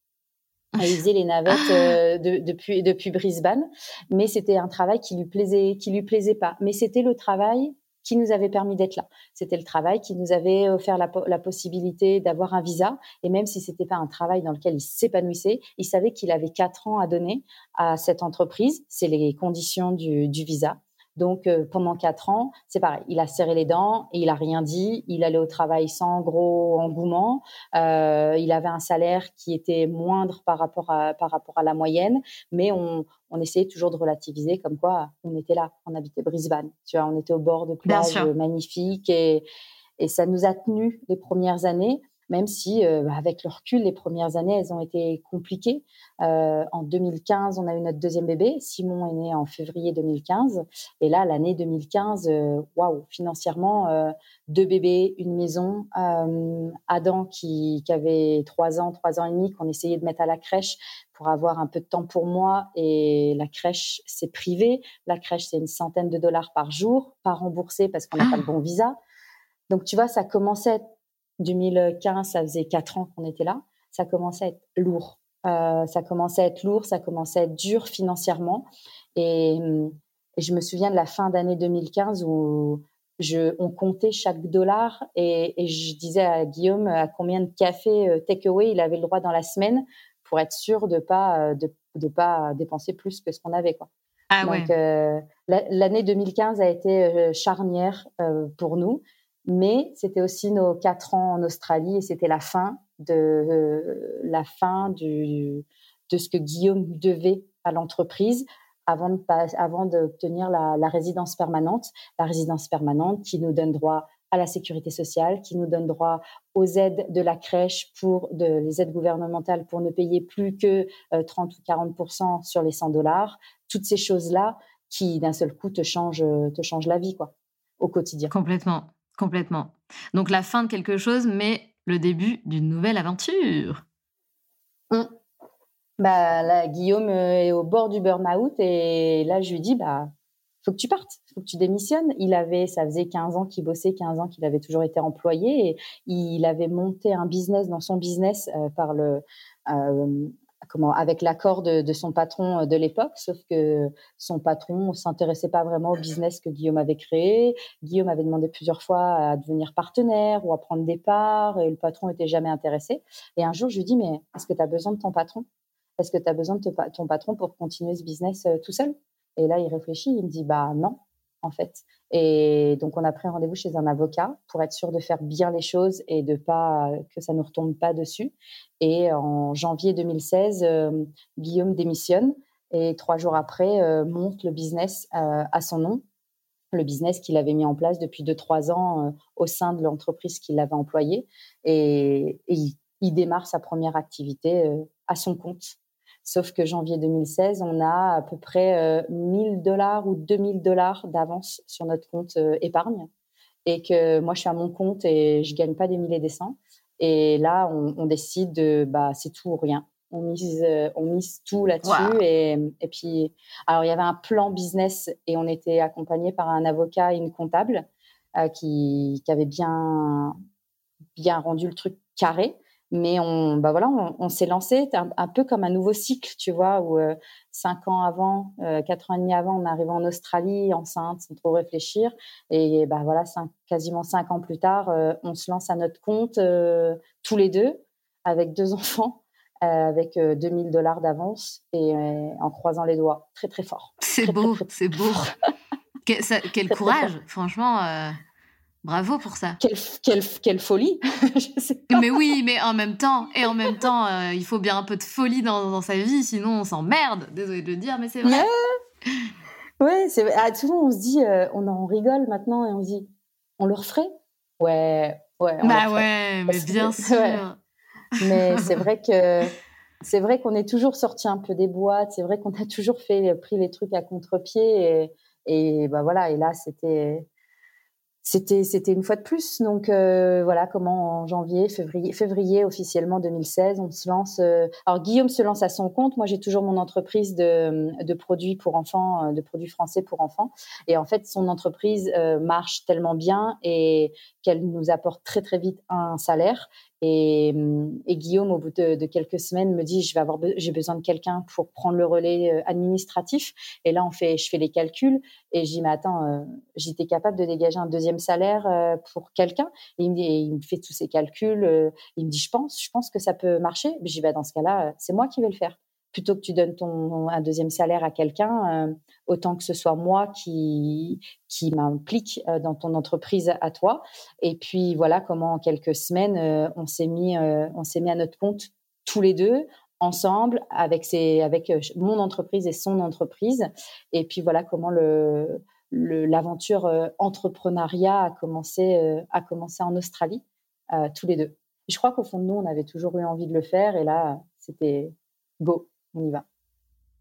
Il faisait les navettes ah. euh, depuis depuis Brisbane, mais c'était un travail qui lui plaisait qui lui plaisait pas. Mais c'était le travail qui nous avait permis d'être là. C'était le travail qui nous avait offert la, possibilité d'avoir un visa. Et même si c'était pas un travail dans lequel il s'épanouissait, il savait qu'il avait quatre ans à donner à cette entreprise. C'est les conditions du visa. Donc euh, pendant quatre ans, c'est pareil. Il a serré les dents et il a rien dit. Il allait au travail sans gros engouement. Euh, il avait un salaire qui était moindre par rapport à par rapport à la moyenne, mais on, on essayait toujours de relativiser comme quoi on était là, on habitait Brisbane. Tu vois, on était au bord de plage magnifique et et ça nous a tenu les premières années même si euh, avec le recul, les premières années, elles ont été compliquées. Euh, en 2015, on a eu notre deuxième bébé. Simon est né en février 2015. Et là, l'année 2015, euh, waouh, financièrement, deux bébés, une maison. Adam qui, qui avait trois ans, trois ans et demi, qu'on essayait de mettre à la crèche pour avoir un peu de temps pour moi. Et la crèche, c'est privé. La crèche, c'est une centaine de dollars par jour, pas remboursé parce qu'on n'a pas le bon visa. Donc, tu vois, ça commençait 2015, ça faisait quatre ans qu'on était là. Ça commençait à être lourd. Euh, ça commençait à être lourd, ça commençait à être dur financièrement. Et, je me souviens de la fin d'année 2015 où je, on comptait chaque dollar et, je disais à Guillaume à combien de cafés euh, takeaway il avait le droit dans la semaine pour être sûr de pas euh, de, pas dépenser plus que ce qu'on avait quoi. Ah Donc l'année 2015 a été charnière pour nous. Mais c'était aussi nos quatre ans en Australie et c'était la fin de euh, la fin du, de ce que Guillaume devait à l'entreprise avant de avant d'obtenir la, la, résidence permanente, la résidence permanente qui nous donne droit à la sécurité sociale, qui nous donne droit aux aides de la crèche pour de, les aides gouvernementales pour ne payer plus que 30 euh, ou 40% sur les 100 dollars. Toutes ces choses là qui d'un seul coup te changent te changent la vie quoi au quotidien. Complètement. Complètement. Donc la fin de quelque chose, mais le début d'une nouvelle aventure. Mmh. Bah, Guillaume euh, est au bord du burn-out et là, je lui dis, bah, faut que tu partes, faut que tu démissionnes. Il avait, ça faisait 15 ans qu'il bossait, 15 ans qu'il avait toujours été employé et il avait monté un business dans son business euh, par le, euh, comment, avec l'accord de, son patron de l'époque, sauf que son patron s'intéressait pas vraiment au business que Guillaume avait créé. Guillaume avait demandé plusieurs fois à devenir partenaire ou à prendre des parts et le patron était jamais intéressé. Et un jour, je lui dis, mais est-ce que tu as besoin de ton patron? Est-ce que tu as besoin de ton patron pour continuer ce business tout seul? Et là, il réfléchit, il me dit bah non, en fait. Et donc, on a pris rendez-vous chez un avocat pour être sûr de faire bien les choses et de pas que ça ne retombe pas dessus. Et en janvier 2016, euh, Guillaume démissionne et trois jours après euh, monte le business euh, à son nom, le business qu'il avait mis en place depuis deux trois ans au sein de l'entreprise qu'il avait employée. Et, il, démarre sa première activité à son compte Sauf que janvier 2016, on a à peu près 1000 euh, dollars ou 2000 dollars d'avance sur notre compte euh, épargne. Et que moi, je suis à mon compte et je gagne pas des milliers et des cents. Et là, on, décide de, bah, c'est tout ou rien. On mise, euh, on mise tout là-dessus. Et, et, puis, alors, il y avait un plan business et on était accompagné par un avocat et une comptable qui, qui avait bien, bien rendu le truc carré. Mais on, bah voilà, on, s'est lancé un, peu comme un nouveau cycle, tu vois, où euh, cinq ans avant, euh, quatre ans et demi avant, on arrivait en Australie enceinte sans trop réfléchir. Et bah voilà, cinq, quasiment cinq ans plus tard, euh, on se lance à notre compte tous les deux avec deux <laughs> enfants, avec 2000 dollars d'avance et en croisant les doigts très très fort. C'est beau, c'est beau. quel, courage, franchement. Bravo pour ça. Quelle, quelle, quelle folie <laughs> Mais oui, mais en même temps, et en même temps, euh, il faut bien un peu de folie dans, dans sa vie, sinon on s'emmerde. Désolée de le dire, mais c'est vrai. Ouais, c'est ah, souvent on se dit, euh, on en rigole maintenant et on se dit, on le referait? Ouais, ouais. bah ouais, mais bien <laughs> sûr. Mais c'est vrai que <laughs> c'est vrai qu'on est toujours sorti un peu des boîtes. C'est vrai qu'on a toujours fait pris les trucs à contre-pied et, et bah voilà. Et là, c'était c'était c'était une fois de plus. Donc euh, voilà comment en janvier, février, février officiellement 2016, on se lance. Euh, alors Guillaume se lance à son compte. Moi j'ai toujours mon entreprise de, de produits pour enfants, euh, de produits français pour enfants. Et en fait son entreprise marche tellement bien et qu'elle nous apporte très très vite un salaire et, et, Guillaume, au bout de, quelques semaines, me dit je vais avoir j'ai besoin de quelqu'un pour prendre le relais euh, administratif. Et là, on fait, je fais les calculs et je dis mais attends, euh, j'étais capable de dégager un deuxième salaire euh, pour quelqu'un? Et il me il me fait tous ces calculs. Il me dit je pense, je pense que ça peut marcher. Je dis bah dans ce cas-là, c'est moi qui vais le faire plutôt que tu donnes ton un deuxième salaire à quelqu'un, euh, autant que ce soit moi qui qui m'implique euh, dans ton entreprise à toi. Et puis voilà comment en quelques semaines euh, on s'est mis on s'est mis à notre compte tous les deux ensemble avec ses avec mon entreprise et son entreprise. Et puis voilà comment le l'aventure entrepreneuriat a commencé a commencé en Australie tous les deux. Je crois qu'au fond de nous on avait toujours eu envie de le faire et là c'était go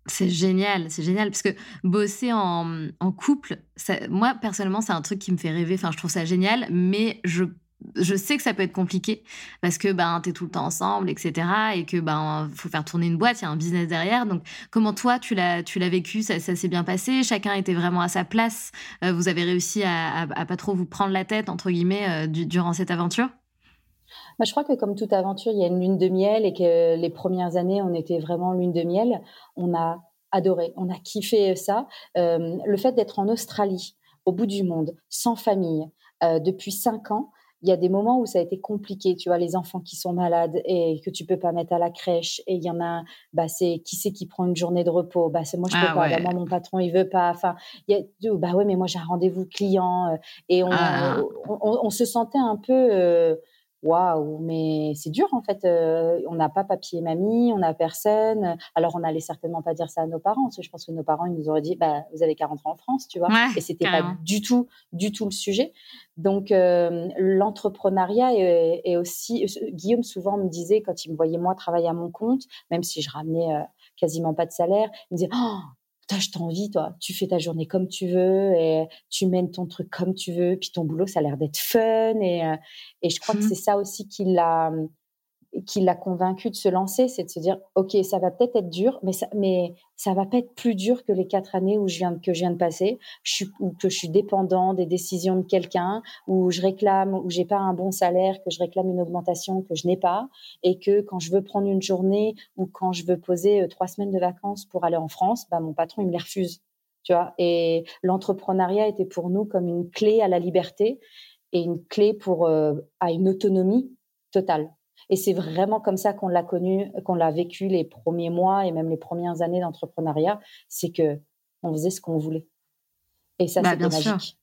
C'est génial, c'est génial parce que bosser en, en couple, moi personnellement, c'est un truc qui me fait rêver. Enfin, je trouve ça génial, mais je, je sais que ça peut être compliqué parce que ben t'es tout le temps ensemble, etc. Et que ben faut faire tourner une boîte, il y a un business derrière. Donc, comment toi tu l'as tu l'as vécu? Ça, s'est bien passé? Chacun était vraiment à sa place? Euh, vous avez réussi à, à, pas trop vous prendre la tête entre guillemets euh, durant cette aventure? Bah, je crois que comme toute aventure, il y a une lune de miel et que les premières années, on était vraiment lune de miel. On a adoré, on a kiffé ça. Euh, le fait d'être en Australie, au bout du monde, sans famille, euh, depuis cinq ans, il y a des moments où ça a été compliqué, tu vois, les enfants qui sont malades et que tu peux pas mettre à la crèche. Et il y en a, bah, c'est qui c'est qui prend une journée de repos? Bah, c'est moi, je peux ah pas. Bah, mon patron, il veut pas. Enfin, bah ouais, mais moi, j'ai un rendez-vous client. Euh, et on, ah. on, on, se sentait un peu waouh, mais c'est dur en fait. Euh, on n'a pas papier mamie, on n'a personne. Alors on n'allait certainement pas dire ça à nos parents. je pense que nos parents ils nous auraient dit, bah vous avez 40 ans en France, tu vois. et c'était pas du tout, du tout le sujet. Donc euh, l'entrepreneuriat est, aussi. Guillaume souvent me disait quand il me voyait moi travailler à mon compte, même si je ramenais euh, quasiment pas de salaire, il me disait, oh, je t'envie, toi. Tu fais ta journée comme tu veux et tu mènes ton truc comme tu veux. Puis ton boulot, ça a l'air d'être fun. Et, euh, et je crois que mmh. c'est ça aussi qui l'a, qui l'a convaincu de se lancer, c'est de se dire, OK, ça va peut-être être dur, mais ça, mais ça va pas être plus dur que les quatre années où je viens, que je viens de passer, je ou que je suis dépendant des décisions de quelqu'un, où je réclame, où j'ai pas un bon salaire, que je réclame une augmentation que je n'ai pas, et que quand je veux prendre une journée ou quand je veux poser euh, trois semaines de vacances pour aller en France, bah, mon patron, il me les refuse. Tu vois, et l'entrepreneuriat était pour nous comme une clé à la liberté et une clé pour euh, à une autonomie totale. Et c'est vraiment comme ça qu'on l'a connu, qu'on l'a vécu les premiers mois et même les premières années d'entrepreneuriat, c'est que on faisait ce qu'on voulait. Et ça, bah, c'était magique.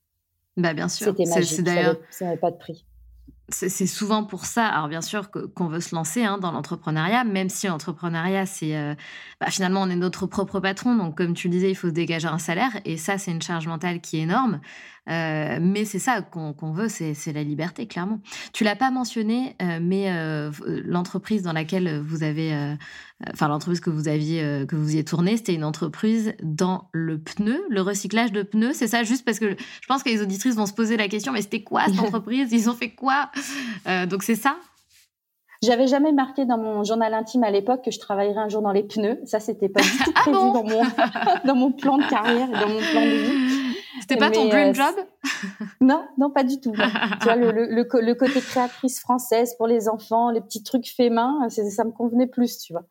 Bah, bien sûr. C'était magique. d'ailleurs, ça n'avait pas de prix. C'est souvent pour ça, alors bien sûr qu'on veut se lancer hein, dans l'entrepreneuriat, même si l'entrepreneuriat, c'est euh, bah, finalement on est notre propre patron, donc comme tu le disais, il faut se dégager un salaire, et ça c'est une charge mentale qui est énorme. Euh, mais c'est ça qu'on veut, c'est la liberté, clairement. Tu l'as pas mentionné, euh, mais euh, l'entreprise dans laquelle vous avez, enfin l'entreprise que vous aviez, que vous y tournée, c'était une entreprise dans le pneu, le recyclage de pneus. C'est ça, juste parce que je pense que les auditrices vont se poser la question, mais c'était quoi cette <laughs> entreprise? Ils ont fait quoi? Donc c'est ça? J'avais jamais marqué dans mon journal intime à l'époque que je travaillerais un jour dans les pneus. Ça, c'était pas <laughs> du tout ah prévu dans, mon, <laughs> dans mon plan de carrière et dans mon plan de vie. C'était pas ton dream euh, job? Non, non, pas du tout. <laughs> tu vois, le, le, le, côté créatrice française pour les enfants, les petits trucs faits main, ça me convenait plus, tu vois.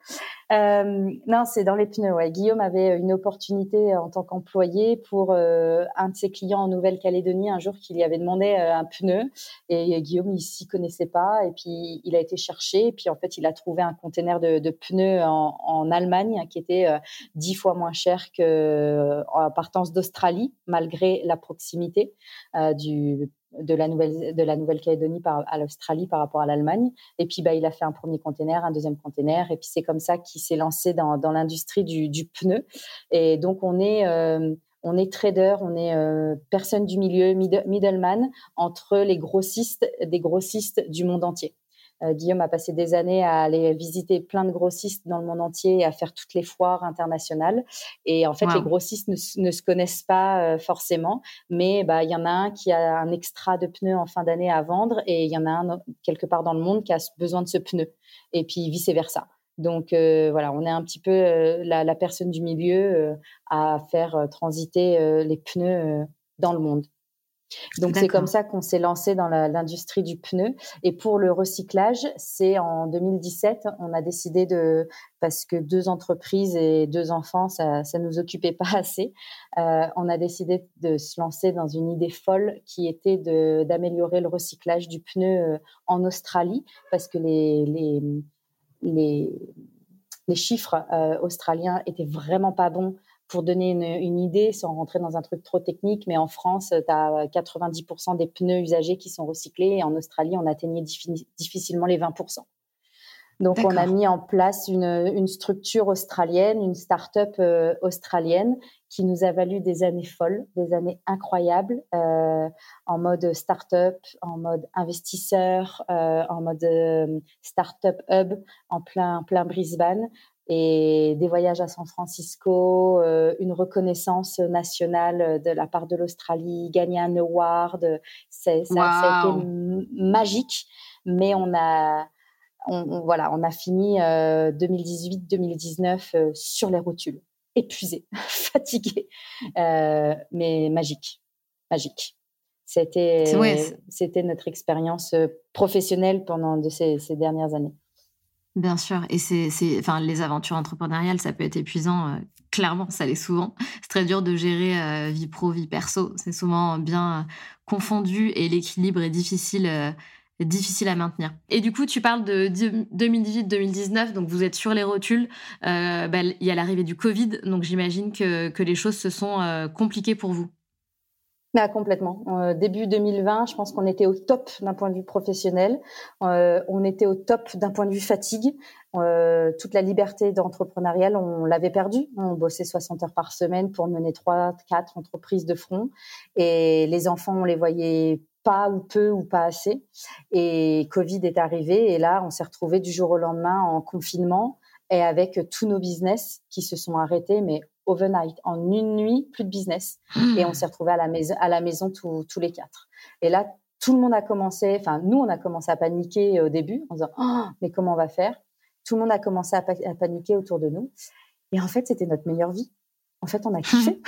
Euh, non, c'est dans les pneus. Ouais. Guillaume avait une opportunité en tant qu'employé pour euh, un de ses clients en Nouvelle-Calédonie un jour qu'il lui avait demandé euh, un pneu et Guillaume il s'y connaissait pas et puis il a été cherché et puis en fait il a trouvé un conteneur de, de pneus en, en, Allemagne qui était euh, dix fois moins cher que en partance d'Australie malgré la proximité du de la Nouvelle de la Nouvelle-Calédonie à l'Australie par rapport à l'Allemagne. Et puis bah il a fait un premier container, un deuxième container, et puis c'est comme ça qu'il s'est lancé dans, dans l'industrie du, du, pneu. Et donc on est euh, on est trader, on est euh, personne du milieu, middleman entre les grossistes des grossistes du monde entier. Euh, Guillaume a passé des années à aller visiter plein de grossistes dans le monde entier et à faire toutes les foires internationales. Et en fait, les grossistes ne, se connaissent pas euh, forcément, mais bah il y en a un qui a un extra de pneus en fin d'année à vendre et il y en a un quelque part dans le monde qui a besoin de ce pneu. Et puis vice versa. Donc euh, voilà, on est un petit peu la, personne du milieu à faire transiter les pneus dans le monde. Donc c'est comme ça qu'on s'est lancé dans l'industrie du pneu. Et pour le recyclage, c'est en 2017, on a décidé de parce que deux entreprises et deux enfants, ça, ça nous occupait pas assez. Euh, on a décidé de se lancer dans une idée folle qui était d'améliorer le recyclage du pneu euh, en Australie parce que les les les, les chiffres euh, australiens étaient vraiment pas bons pour donner une, idée, sans rentrer dans un truc trop technique, mais en France, tu as 90% des pneus usagés qui sont recyclés et en Australie, on atteignait difficilement les 20%. Donc, on a mis en place une, structure australienne, une start-up euh, australienne qui nous a valu des années folles, des années incroyables, euh, en mode start-up, en mode investisseur, euh, en mode start-up hub, en plein, plein Brisbane, et des voyages à San Francisco, euh, une reconnaissance nationale de la part de l'Australie, gagner un award, c'est, ça, a été magique. Mais on a, on, voilà, on a fini 2018-2019 euh, euh, sur les rotules, épuisé, <laughs> fatigué, mais magique, magique. C'était, c'était notre expérience professionnelle pendant de ces, ces dernières années. Bien sûr, et c'est, enfin, les aventures entrepreneuriales, ça peut être épuisant. Euh, clairement, ça l'est souvent. C'est très dur de gérer euh, vie pro, vie perso. C'est souvent bien euh, confondu et l'équilibre est difficile, difficile à maintenir. Et du coup, tu parles de 2018-2019, donc vous êtes sur les rotules. Bah, il y a l'arrivée du Covid, donc j'imagine que, que les choses se sont compliquées pour vous. Bah, complètement. Euh, début 2020, je pense qu'on était au top d'un point de vue professionnel. Euh, on était au top d'un point de vue fatigue. Euh, toute la liberté d'entrepreneurial, on l'avait perdue. On bossait 60 heures par semaine pour mener trois, quatre entreprises de front. Et les enfants, on les voyait pas ou peu ou pas assez. Et Covid est arrivé et là, on s'est retrouvé du jour au lendemain en confinement et avec tous nos business qui se sont arrêtés, mais overnight, en une nuit, plus de business. Et on s'est retrouvés à la maison, à la maison tous, tous les quatre. Et là, tout le monde a commencé, enfin nous on a commencé à paniquer au début en disant oh, mais comment on va faire? Tout le monde a commencé à, paniquer autour de nous. Et en fait c'était notre meilleure vie. En fait on a kiffé,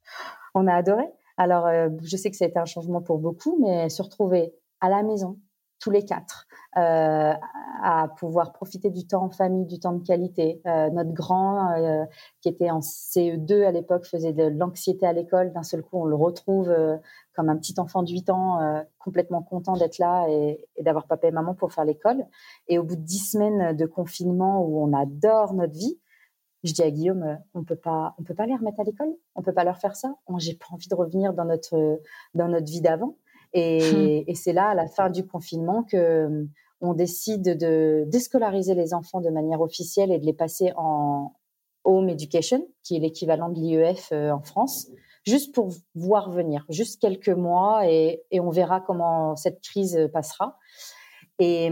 <laughs> on a adoré. Alors euh, je sais que ça a été un changement pour beaucoup, mais se retrouver à la maison tous les quatre, euh, à pouvoir profiter du temps en famille, du temps de qualité. Euh, notre grand, qui était en CE2 à l'époque, faisait de l'anxiété à l'école. D'un seul coup, on le retrouve comme un petit enfant de 8 ans, complètement content d'être là et, et d'avoir papa et maman pour faire l'école. Et au bout de 10 semaines de confinement où on adore notre vie, je dis à Guillaume, on peut pas, on peut pas les remettre à l'école, on peut pas leur faire ça. J'ai pas envie de revenir dans notre dans notre vie d'avant. Et, <laughs> et c'est là, à la fin du confinement, que on décide de déscolariser les enfants de manière officielle et de les passer en home education, qui est l'équivalent de l'IEF euh, en France, juste pour voir venir, juste quelques mois et, on verra comment cette crise passera. Et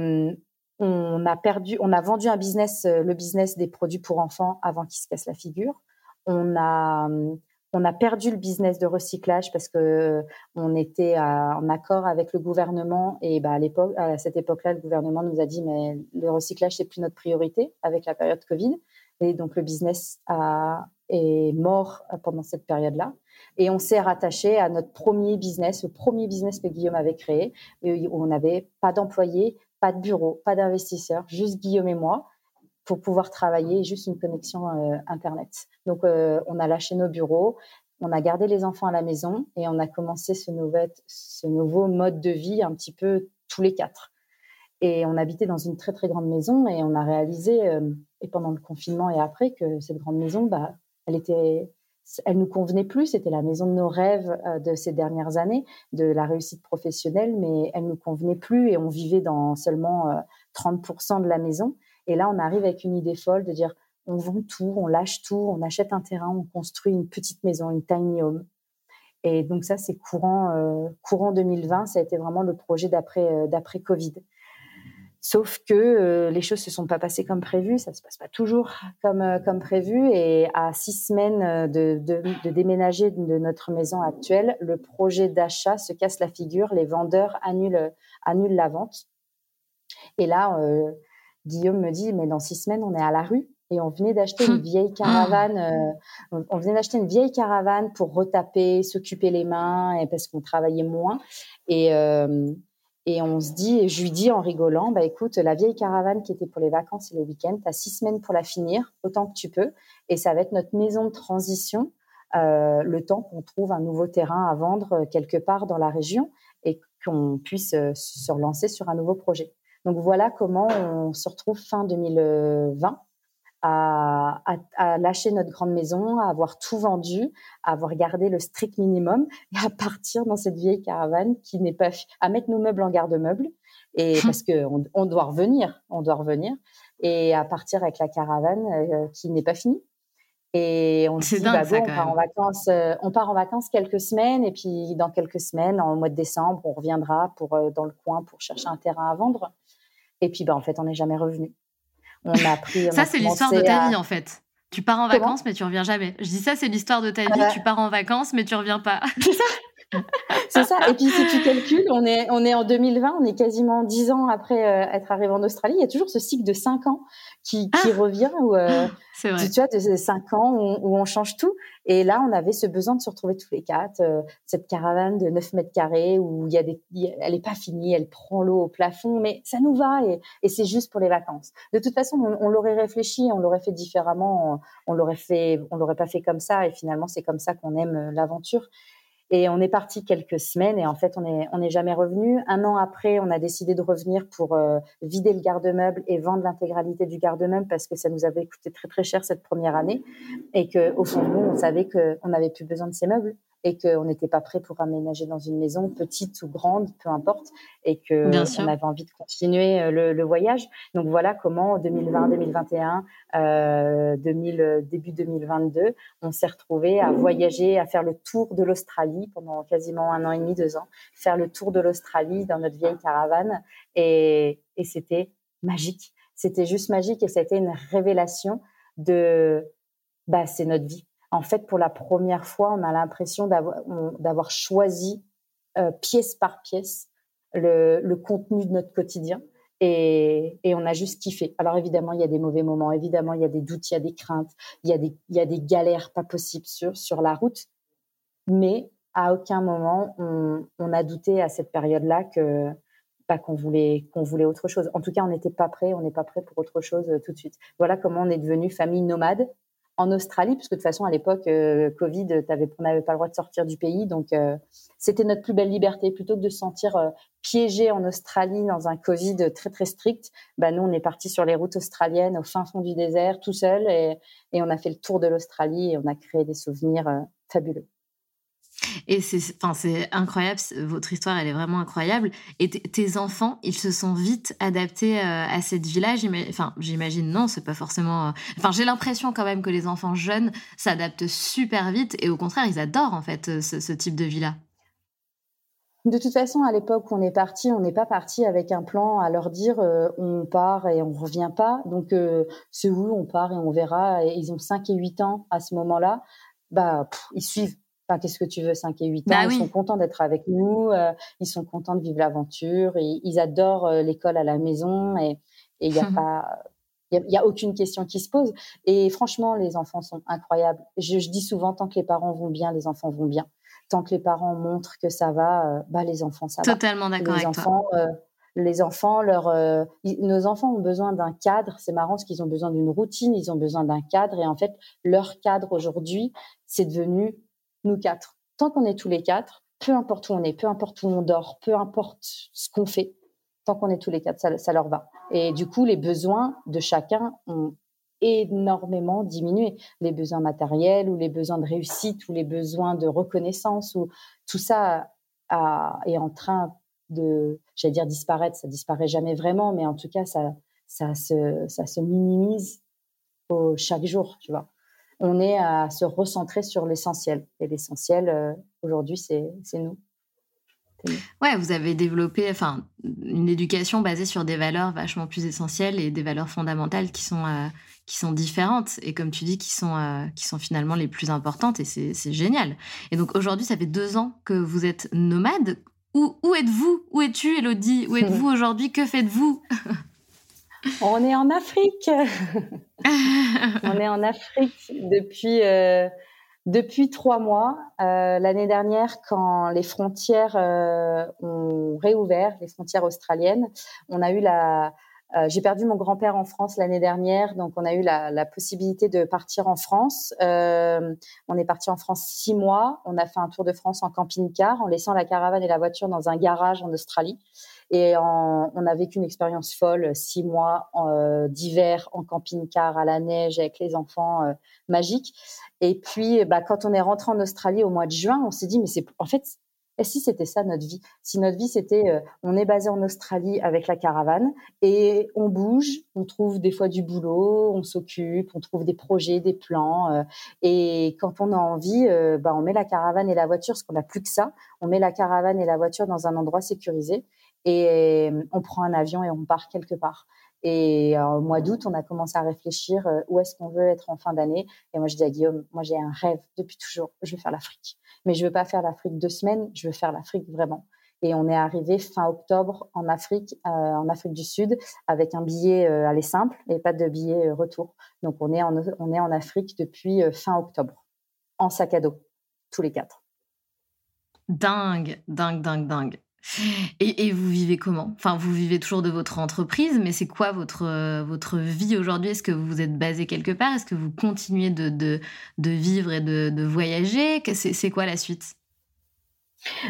on a perdu, on a vendu un business, euh, le business des produits pour enfants avant qu'ils se cassent la figure. On a hum, on a perdu le business de recyclage parce que on était en accord avec le gouvernement et bah à l'époque, à cette époque-là, le gouvernement nous a dit mais le recyclage c'est plus notre priorité avec la période Covid et donc le business a, est mort pendant cette période-là. Et on s'est rattaché à notre premier business, le premier business que Guillaume avait créé, où on n'avait pas d'employés, pas de bureau, pas d'investisseurs, juste Guillaume et moi pour pouvoir travailler, juste une connexion euh, Internet. Donc, euh, on a lâché nos bureaux, on a gardé les enfants à la maison et on a commencé ce, ce nouveau mode de vie un petit peu tous les quatre. Et on habitait dans une très très grande maison et on a réalisé, euh, et pendant le confinement et après, que cette grande maison, bah, elle était, elle nous convenait plus. C'était la maison de nos rêves de ces dernières années, de la réussite professionnelle, mais elle nous convenait plus et on vivait dans seulement 30% de la maison. Et là, on arrive avec une idée folle de dire on vend tout, on lâche tout, on achète un terrain, on construit une petite maison, une tiny home. Et donc ça, c'est courant euh, courant 2020. Ça a été vraiment le projet euh, d'après Covid. Sauf que euh, les choses se sont pas passées comme prévu, ça se passe pas toujours comme comme prévu. Et à six semaines de, de, de déménager de notre maison actuelle, le projet d'achat se casse la figure. Les vendeurs annulent annulent la vente. Et là, Guillaume me dit, mais dans six semaines, on est à la rue. Et on venait d'acheter une <laughs> vieille caravane. Euh, on venait d'acheter une vieille caravane pour retaper, s'occuper les mains, et parce qu'on travaillait moins. Et, euh, et on se dit, je lui dis en rigolant, bah écoute, la vieille caravane qui était pour les vacances et les week-ends, tu as six semaines pour la finir, autant que tu peux. Et ça va être notre maison de transition, euh, le temps qu'on trouve un nouveau terrain à vendre quelque part dans la région et qu'on puisse se relancer sur un nouveau projet. Donc voilà comment on se retrouve fin 2020 à, à, lâcher notre grande maison, à avoir tout vendu, à avoir gardé le strict minimum et à partir dans cette vieille caravane qui n'est pas à mettre nos meubles en garde-meubles et parce que on, doit revenir, on doit revenir et à partir avec la caravane euh, qui n'est pas finie. Et on se dit, bah on part en vacances, euh, on part en vacances quelques semaines, et puis dans quelques semaines, en mois de décembre, on reviendra pour euh, dans le coin pour chercher un terrain à vendre. Et puis, bah, en fait, on n'est jamais revenu. On a pris. ça, c'est l'histoire de ta vie, en fait. Tu pars en vacances, mais tu reviens jamais. Je dis ça, c'est l'histoire de ta vie. Tu pars en vacances, mais tu reviens pas. <laughs> C'est ça. c'est ça. Et puis si tu calcules, on est, on est en 2020, on est quasiment 10 ans après euh, être arrivé en Australie. Il y a toujours ce cycle de 5 ans qui, qui ah. revient où, euh, <laughs> vrai. tu vois, de 5 ans où, on change tout. Et là, on avait ce besoin de se retrouver tous les quatre, euh, cette caravane de 9 mètres carrés où il y a des, elle est pas finie, elle prend l'eau au plafond, mais ça nous va et, et c'est juste pour les vacances. De toute façon, on, l'aurait réfléchi, on l'aurait fait différemment, on, on l'aurait fait, on l'aurait pas fait comme ça et finalement, c'est comme ça qu'on aime euh, l'aventure. Et on est parti quelques semaines et en fait, on n'est on est jamais revenu. Un an après, on a décidé de revenir pour euh, vider le garde-meuble et vendre l'intégralité du garde-meuble parce que ça nous avait coûté très très cher cette première année et que au fond de nous, on savait qu'on n'avait plus besoin de ces meubles et qu'on n'était pas prêt pour aménager dans une maison, petite ou grande, peu importe, et que on avait envie de continuer euh, le, le voyage. Donc voilà comment 2020, 2021, euh, 2000, début 2022, on s'est retrouvé à voyager, à faire le tour de l'Australie pendant quasiment un an et demi, deux ans, faire le tour de l'Australie dans notre vieille caravane, et, et c'était magique. C'était juste magique et ça a été une révélation de, bah, c'est notre vie en fait, pour la première fois, on a l'impression d'avoir choisi euh, pièce par pièce le, contenu de notre quotidien. Et, on a juste kiffé. Alors évidemment, il y a des mauvais moments, évidemment, il y a des doutes, il y a des craintes, il y a des, il y a des galères pas possibles sur, sur la route. Mais à aucun moment, on, on a douté à cette période-là que pas qu'on voulait qu'on voulait autre chose. En tout cas, on n'était pas prêt, on n'est pas prêt pour autre chose euh, tout de suite. Voilà comment on est devenu famille nomade en Australie, puisque de toute façon, à l'époque, euh, Covid, on n'avait pas le droit de sortir du pays. Donc, euh, c'était notre plus belle liberté. Plutôt que de se sentir euh, piégé en Australie dans un Covid très, très strict, bah, nous, on est parti sur les routes australiennes, au fin fond du désert, tout seul. Et, et on a fait le tour de l'Australie et on a créé des souvenirs fabuleux. Et c'est, enfin, incroyable. Votre histoire, elle est vraiment incroyable. Et tes enfants, ils se sont vite adaptés euh, à cette vie-là. J'imagine non, c'est pas forcément. Euh, enfin, j'ai l'impression quand même que les enfants jeunes s'adaptent super vite et au contraire, ils adorent en fait euh, ce, type de vie-là. De toute façon, à l'époque où on est parti, on n'est pas parti avec un plan à leur dire on part et on revient pas. Donc c'est où on part et on verra. Et ils ont 5 et 8 ans à ce moment-là. Bah, ils suivent qu'est-ce que tu veux, 5 et 8 ans, bah ils sont contents d'être avec nous, euh, ils sont contents de vivre l'aventure, ils, adorent euh, l'école à la maison et il n'y a <laughs> pas, il y, a, aucune question qui se pose. Et franchement, les enfants sont incroyables. Je, dis souvent, tant que les parents vont bien, les enfants vont bien. Tant que les parents montrent que ça va, euh, bah les enfants ça va. Totalement d'accord avec enfants, toi. les enfants, leur, nos enfants ont besoin d'un cadre. C'est marrant parce qu'ils ont besoin d'une routine, ils ont besoin d'un cadre. Et en fait, leur cadre aujourd'hui, c'est devenu nous quatre. Tant qu'on est tous les quatre, peu importe où on est, peu importe où on dort, peu importe ce qu'on fait, tant qu'on est tous les quatre, ça, leur va. Et du coup, les besoins de chacun ont énormément diminué. Les besoins matériels ou les besoins de réussite ou les besoins de reconnaissance ou tout ça est en train de, j'allais dire disparaître, ça disparaît jamais vraiment, mais en tout cas, ça, ça se, ça se minimise chaque jour, tu vois on est à se recentrer sur l'essentiel. Et l'essentiel, euh, aujourd'hui, c'est nous. Ouais, vous avez développé enfin, une éducation basée sur des valeurs vachement plus essentielles et des valeurs fondamentales qui sont, euh, qui sont différentes et comme tu dis, qui sont, euh, qui sont finalement les plus importantes et c'est génial. Et donc aujourd'hui, ça fait deux ans que vous êtes nomade. Où, où êtes-vous? Où es-tu, Elodie? Où <laughs> êtes-vous aujourd'hui? Que faites-vous? <laughs> On est en Afrique. <laughs> on est en Afrique depuis euh, depuis trois mois. Euh, l'année dernière, quand les frontières euh, ont réouvert, les frontières australiennes, on a eu la j'ai perdu mon grand-père en France l'année dernière, donc on a eu la, la, possibilité de partir en France. on est parti en France six mois. On a fait un tour de France en camping-car, en laissant la caravane et la voiture dans un garage en Australie. Et on a vécu une expérience folle, six mois euh, d'hiver en camping-car à la neige avec les enfants, euh, magique. Et puis, bah, quand on est rentré en Australie au mois de juin, on s'est dit, mais c'est en fait, si c'était ça notre vie? Si notre vie c'était, euh, on est basé en Australie avec la caravane et on bouge, on trouve des fois du boulot, on s'occupe, on trouve des projets, des plans. Euh, et quand on a envie, euh, bah, on met la caravane et la voiture, parce qu'on n'a plus que ça. On met la caravane et la voiture dans un endroit sécurisé et on prend un avion et on part quelque part. Et au mois d'août, on a commencé à réfléchir où est-ce qu'on veut être en fin d'année. Et moi, je dis à Guillaume, moi j'ai un rêve depuis toujours, je veux faire l'Afrique. Mais je veux pas faire l'Afrique deux semaines, je veux faire l'Afrique vraiment. Et on est arrivé fin octobre en Afrique, en Afrique du Sud, avec un billet aller simple et pas de billet retour. Donc on est en Afrique depuis fin octobre, en sac à dos, tous les quatre. Dingue, dingue, dingue, dingue. Et, vous vivez comment? Enfin, vous vivez toujours de votre entreprise, mais c'est quoi votre, euh, votre vie aujourd'hui? Est-ce que vous êtes basé quelque part? Est-ce que vous continuez de, de, vivre et de, de voyager? C'est quoi la suite?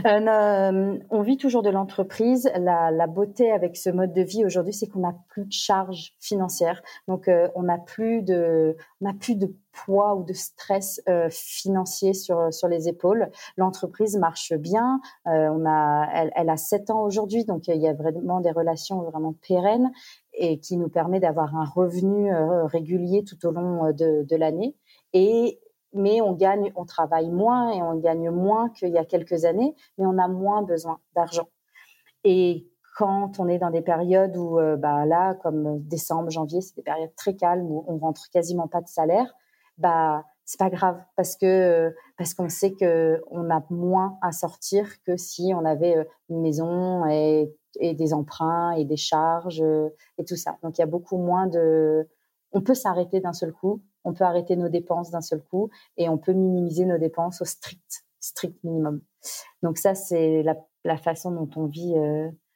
Euh, euh, on vit toujours de l'entreprise. La, beauté avec ce mode de vie aujourd'hui, c'est qu'on n'a plus de charges financières. Donc, euh, on n'a plus de, plus de poids ou de stress financier sur sur les épaules. L'entreprise marche bien. on a, elle, a sept ans aujourd'hui, donc il y a vraiment des relations vraiment pérennes et qui nous permet d'avoir un revenu régulier tout au long de, de l'année. Et mais on gagne, on travaille moins et on gagne moins qu'il y a quelques années, mais on a moins besoin d'argent. Et quand on est dans des périodes où, euh, bah là, comme décembre, janvier, c'est des périodes très calmes où on rentre quasiment pas de salaire, bah c'est pas grave parce que parce qu'on sait que on a moins à sortir que si on avait une maison et, et des emprunts et des charges et tout ça. Donc il y a beaucoup moins de on peut s'arrêter d'un seul coup, on peut arrêter nos dépenses d'un seul coup et on peut minimiser nos dépenses au strict strict minimum. Donc ça c'est la, façon dont on vit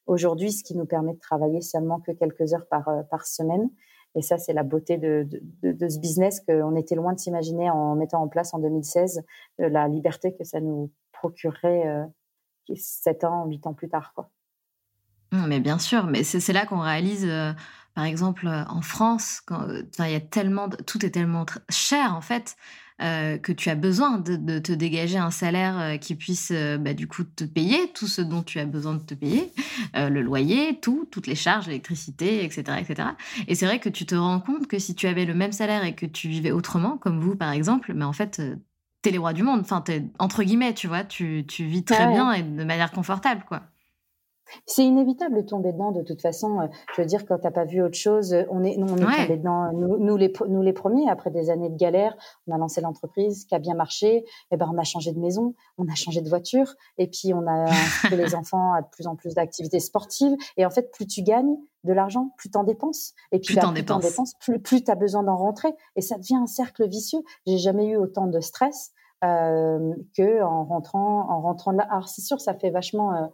aujourd'hui, ce qui nous permet de travailler seulement que quelques heures par par semaine et ça, c'est la beauté de, ce business qu'on était loin de s'imaginer en mettant en place en 2016, la liberté que ça nous procurerait euh, 7 ans, 8 ans plus tard. Mais bien sûr, mais c'est là qu'on réalise, euh, par exemple, en France, quand il y a tellement, tout est tellement cher en fait. Euh, que tu as besoin de, te dégager un salaire euh, qui puisse euh, bah, du coup te payer tout ce dont tu as besoin de te payer, le loyer, tout, toutes les charges, l'électricité, etc., etc. Et c'est vrai que tu te rends compte que si tu avais le même salaire et que tu vivais autrement, comme vous par exemple, mais en fait t'es les rois du monde, enfin t'es entre guillemets, tu vois, tu, tu vis très bien et de manière confortable, quoi. C'est inévitable de tomber dedans de toute façon. Euh, je veux dire, quand t'as pas vu autre chose, on est, nous, on est tombé dedans, nous, les, nous les premiers. Après des années de galère, on a lancé l'entreprise qui a bien marché. Et eh ben, on a changé de maison, on a changé de voiture, et puis on a <laughs> fait les enfants à de plus en plus d'activités sportives. Et en fait, plus tu gagnes de l'argent, plus t'en dépenses. Et puis, plus t'en dépenses. plus, plus t'as besoin d'en rentrer. Et ça devient un cercle vicieux. J'ai jamais eu autant de stress. Euh, que en rentrant en rentrant là alors c'est sûr ça fait vachement euh,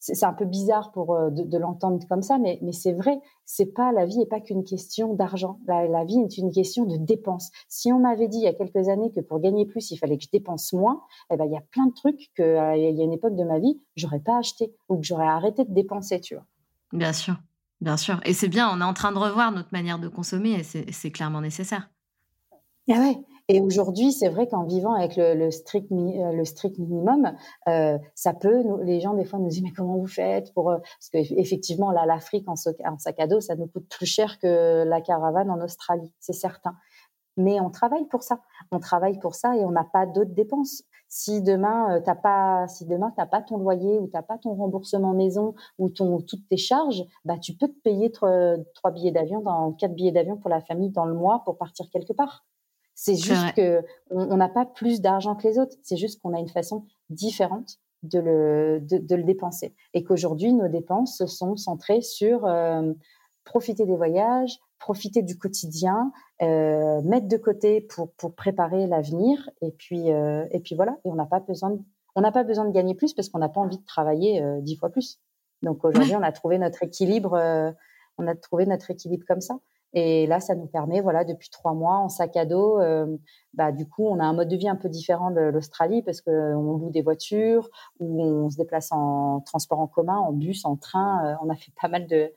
c'est un peu bizarre pour euh, de, l'entendre comme ça, mais, mais c'est vrai. C'est pas la vie n'est pas qu'une question d'argent. La, vie est une question de dépenses. Si on m'avait dit il y a quelques années que pour gagner plus il fallait que je dépense moins, eh ben il y a plein de trucs que euh, il y a une époque de ma vie j'aurais pas acheté ou que j'aurais arrêté de dépenser, tu vois. Bien sûr, bien sûr. Et c'est bien. On est en train de revoir notre manière de consommer et c'est clairement nécessaire. Ah ouais. Et aujourd'hui, c'est vrai qu'en vivant avec le, strict, euh, le strict minimum, euh, ça peut, les gens des fois nous disent mais comment vous faites pour euh, parce qu'effectivement là l'Afrique en, sac à dos ça nous coûte plus cher que la caravane en Australie, c'est certain. Mais on travaille pour ça, on travaille pour ça et on n'a pas d'autres dépenses. Si demain t'as pas, si pas ton loyer ou t'as pas ton remboursement maison ou ton toutes tes charges, bah tu peux te payer trois billets d'avion, quatre billets d'avion pour la famille dans le mois pour partir quelque part. C'est juste que on n'a pas plus d'argent que les autres. C'est juste qu'on a une façon différente de le, de, le dépenser. Et qu'aujourd'hui, nos dépenses sont centrées sur euh, profiter des voyages, profiter du quotidien, euh, mettre de côté pour, pour préparer l'avenir. Et puis, euh, et puis voilà. Et on n'a pas besoin de, on n'a pas besoin de gagner plus parce qu'on n'a pas envie de travailler dix fois plus. Donc aujourd'hui, on a trouvé notre équilibre. on a trouvé notre équilibre comme ça. Et là, ça nous permet, voilà, depuis trois mois en sac à dos, euh, bah, du coup, on a un mode de vie un peu différent de l'Australie parce qu'on loue des voitures ou on se déplace en transport en commun, en bus, en train. Euh, on a fait pas mal de,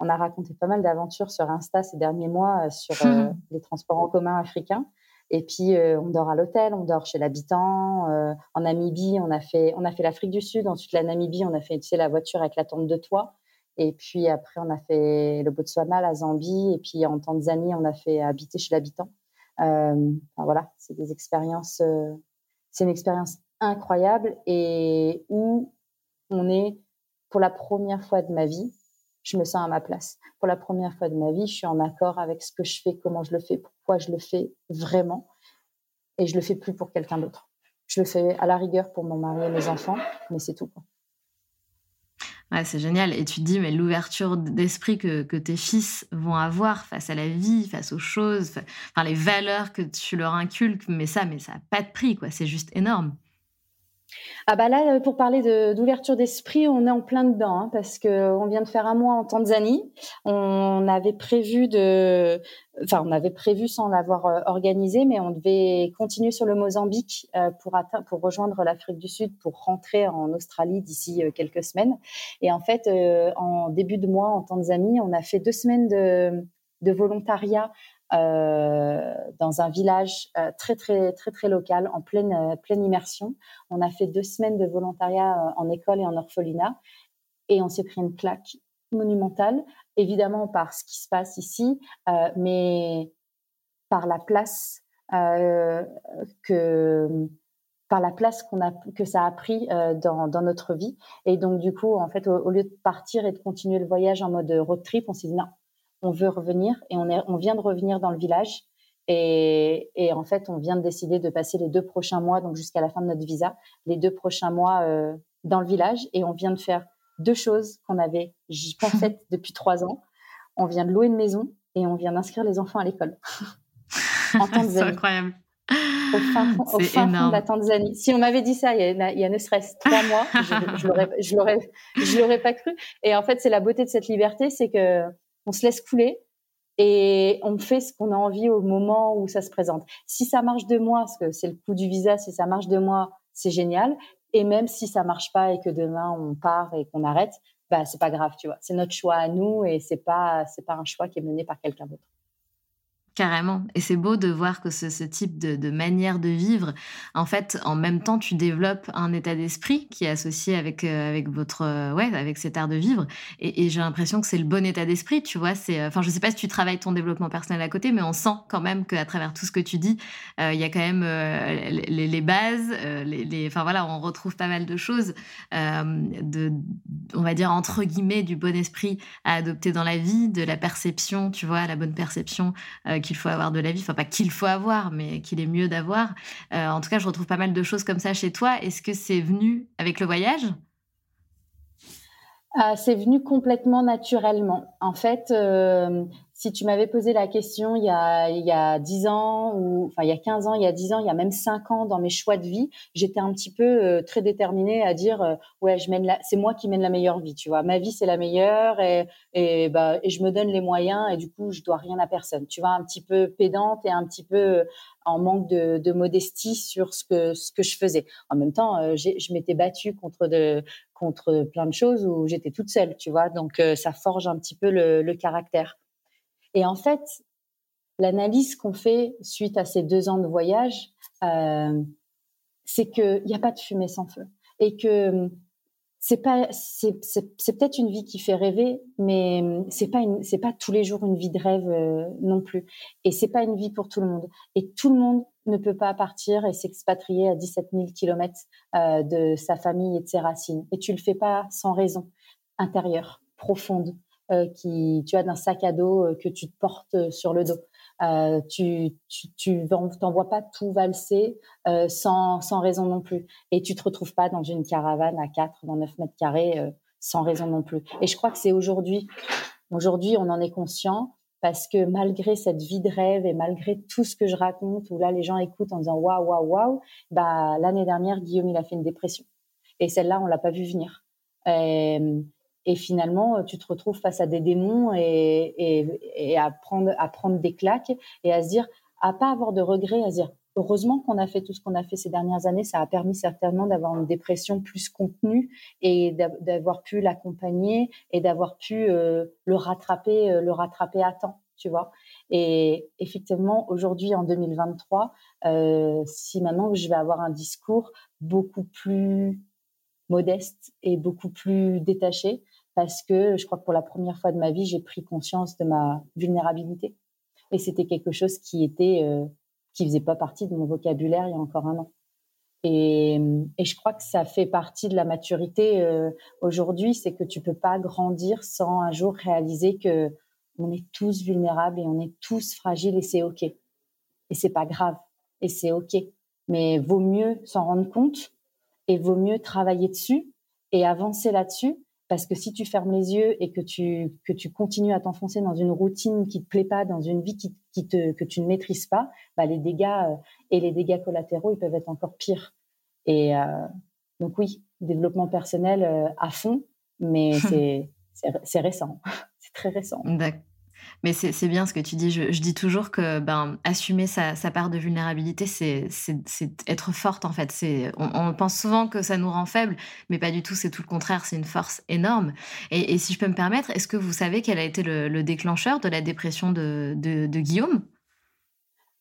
on a raconté pas mal d'aventures sur Insta ces derniers mois euh, sur <laughs> les transports en commun africains. Et puis on dort à l'hôtel, on dort chez l'habitant. en Namibie, on a fait, on a fait l'Afrique du Sud. Ensuite la Namibie, on a fait, tu sais, la voiture avec la tente de toit. Et puis après, on a fait le Botswana, la Zambie, et puis en Tanzanie, on a fait habiter chez l'habitant. Euh, voilà, c'est des expériences, euh, c'est une expérience incroyable et où on est pour la première fois de ma vie, je me sens à ma place. Pour la première fois de ma vie, je suis en accord avec ce que je fais, comment je le fais, pourquoi je le fais vraiment, et je le fais plus pour quelqu'un d'autre. Je le fais à la rigueur pour mon mari et mes enfants, mais c'est tout. Quoi c'est génial. Et tu te dis, mais l'ouverture d'esprit que, que, tes fils vont avoir face à la vie, face aux choses, enfin, les valeurs que tu leur inculques, mais ça, mais ça n'a pas de prix, quoi. C'est juste énorme. Ah bah là, euh, pour parler d'ouverture d'esprit, on est en plein dedans, hein, parce que on vient de faire un mois en Tanzanie. On avait prévu de, enfin, on avait prévu sans l'avoir euh, organisé, mais on devait continuer sur le Mozambique euh, pour atteindre, pour rejoindre l'Afrique du Sud, pour rentrer en Australie d'ici quelques semaines. Et en fait, en début de mois en Tanzanie, on a fait deux semaines de, volontariat euh, dans un village euh, très très très très local en pleine euh, pleine immersion. On a fait deux semaines de volontariat en école et en orphelinat et on s'est pris une claque monumentale, évidemment par ce qui se passe ici, mais par la place que par la place qu'on a que ça a pris dans, dans, notre vie et donc du coup en fait au, lieu de partir et de continuer le voyage en mode road trip on s'est dit non on veut revenir et on, est, on vient de revenir dans le village Et, et, en fait, on vient de décider de passer les deux prochains mois, donc jusqu'à la fin de notre visa, les deux prochains mois euh, dans le village. Et on vient de faire deux choses qu'on avait pas <laughs> faites depuis trois ans. On vient de louer une maison et on vient d'inscrire les enfants à l'école. <laughs> C'est incroyable. Au fin, fond, au fin fond de la Tanzanie. Si on m'avait dit ça il y a, il y a ne serait-ce trois mois, je, je l'aurais pas cru. Et en fait, c'est la beauté de cette liberté, c'est que on se laisse couler et on fait ce qu'on a envie au moment où ça se présente. Si ça marche de moi, parce que c'est le coup du visa, si ça marche de moi, c'est génial. Et même si ça marche pas et que demain on part et qu'on arrête, bah c'est pas grave, tu vois. C'est notre choix à nous et c'est pas c'est pas un choix qui est mené par quelqu'un d'autre. Carrément. Et c'est beau de voir que ce, type de, manière de vivre, en fait, en même temps, tu développes un état d'esprit qui est associé avec, euh, avec votre, euh, ouais, avec cet art de vivre. Et, j'ai l'impression que c'est le bon état d'esprit, tu vois. Euh, enfin, je sais pas si tu travailles ton développement personnel à côté, mais on sent quand même qu'à travers tout ce que tu dis, il y a quand même les, bases, enfin voilà, on retrouve pas mal de choses, de, on va dire entre guillemets, du bon esprit à adopter dans la vie, de la perception, tu vois, la bonne perception qu'il faut avoir de la vie, enfin pas qu'il faut avoir, mais qu'il est mieux d'avoir. Euh, en tout cas, je retrouve pas mal de choses comme ça chez toi. Est-ce que c'est venu avec le voyage? Ah, C'est venu complètement naturellement. En fait, euh, si tu m'avais posé la question il y a il y a 10 ans ou enfin il y a 15 ans, il y a 10 ans, il y a même 5 ans dans mes choix de vie, j'étais un petit peu euh, très déterminée à dire euh, ouais, je mène la c'est moi qui mène la meilleure vie, tu vois. Ma vie c'est la meilleure et et bah et je me donne les moyens et du coup, je dois rien à personne. Tu vois, un petit peu pédante et un petit peu en manque de, de modestie sur ce que ce que je faisais. En même temps, euh, je m'étais battue contre de contre plein de choses où j'étais toute seule, tu vois. Donc ça forge un petit peu le, le caractère. Et en fait, l'analyse qu'on fait suite à ces deux ans de voyage, euh, c'est qu'il n'y a pas de fumée sans feu. Et que c'est pas c'est peut-être une vie qui fait rêver mais c'est pas c'est pas tous les jours une vie de rêve euh, non plus. Et c'est pas une vie pour tout le monde. Et tout le monde ne peut pas partir et s'expatrier à 17 000 kilomètres euh, de sa famille et de ses racines. Et tu le fais pas sans raison intérieure profonde qui, tu as d'un sac à dos euh, que tu te portes euh, sur le dos. Euh, tu tu, tu t'envoies pas tout valser euh, sans, sans raison non plus. Et tu te retrouves pas dans une caravane à 4, dans 9 mètres carrés euh, sans raison non plus. Et je crois que c'est aujourd'hui, aujourd'hui on en est conscient parce que malgré cette vie de rêve et malgré tout ce que je raconte, où là les gens écoutent en disant waouh waouh waouh, bah l'année dernière Guillaume il a fait une dépression et celle-là on l'a pas vu venir. Et finalement, tu te retrouves face à des démons et, à, prendre, à prendre des claques et à se dire, à pas avoir de regrets, à se dire, heureusement qu'on a fait tout ce qu'on a fait ces dernières années, ça a permis certainement d'avoir une dépression plus contenue et d'avoir pu l'accompagner et d'avoir pu euh, le rattraper, euh, le rattraper à temps, tu vois. Et effectivement, aujourd'hui, en 2023, euh, si maintenant je vais avoir un discours beaucoup plus modeste et beaucoup plus détaché, parce que je crois que pour la première fois de ma vie, j'ai pris conscience de ma vulnérabilité. Et c'était quelque chose qui était, euh, qui faisait pas partie de mon vocabulaire il y a encore un an. Et, et je crois que ça fait partie de la maturité euh, aujourd'hui, c'est que tu peux pas grandir sans un jour réaliser que on est tous vulnérables et on est tous fragiles et c'est ok. Et c'est pas grave et c'est ok. Mais vaut mieux s'en rendre compte et vaut mieux travailler dessus et avancer là-dessus parce que si tu fermes les yeux et que tu, que tu continues à t'enfoncer dans une routine qui te plaît pas, dans une vie qui, qui te, que tu ne maîtrises pas, bah les dégâts euh, et les dégâts collatéraux, ils peuvent être encore pires. Et euh, donc oui, développement personnel euh, à fond, mais <laughs> c'est, c'est récent. <laughs> c'est très récent. D'accord. Mais c'est bien ce que tu dis. Je, dis toujours que ben, assumer sa, part de vulnérabilité, c'est être forte en fait. On, on pense souvent que ça nous rend faibles, mais pas du tout. C'est tout le contraire. C'est une force énorme. Et, si je peux me permettre, est-ce que vous savez quel a été le, déclencheur de la dépression de Guillaume?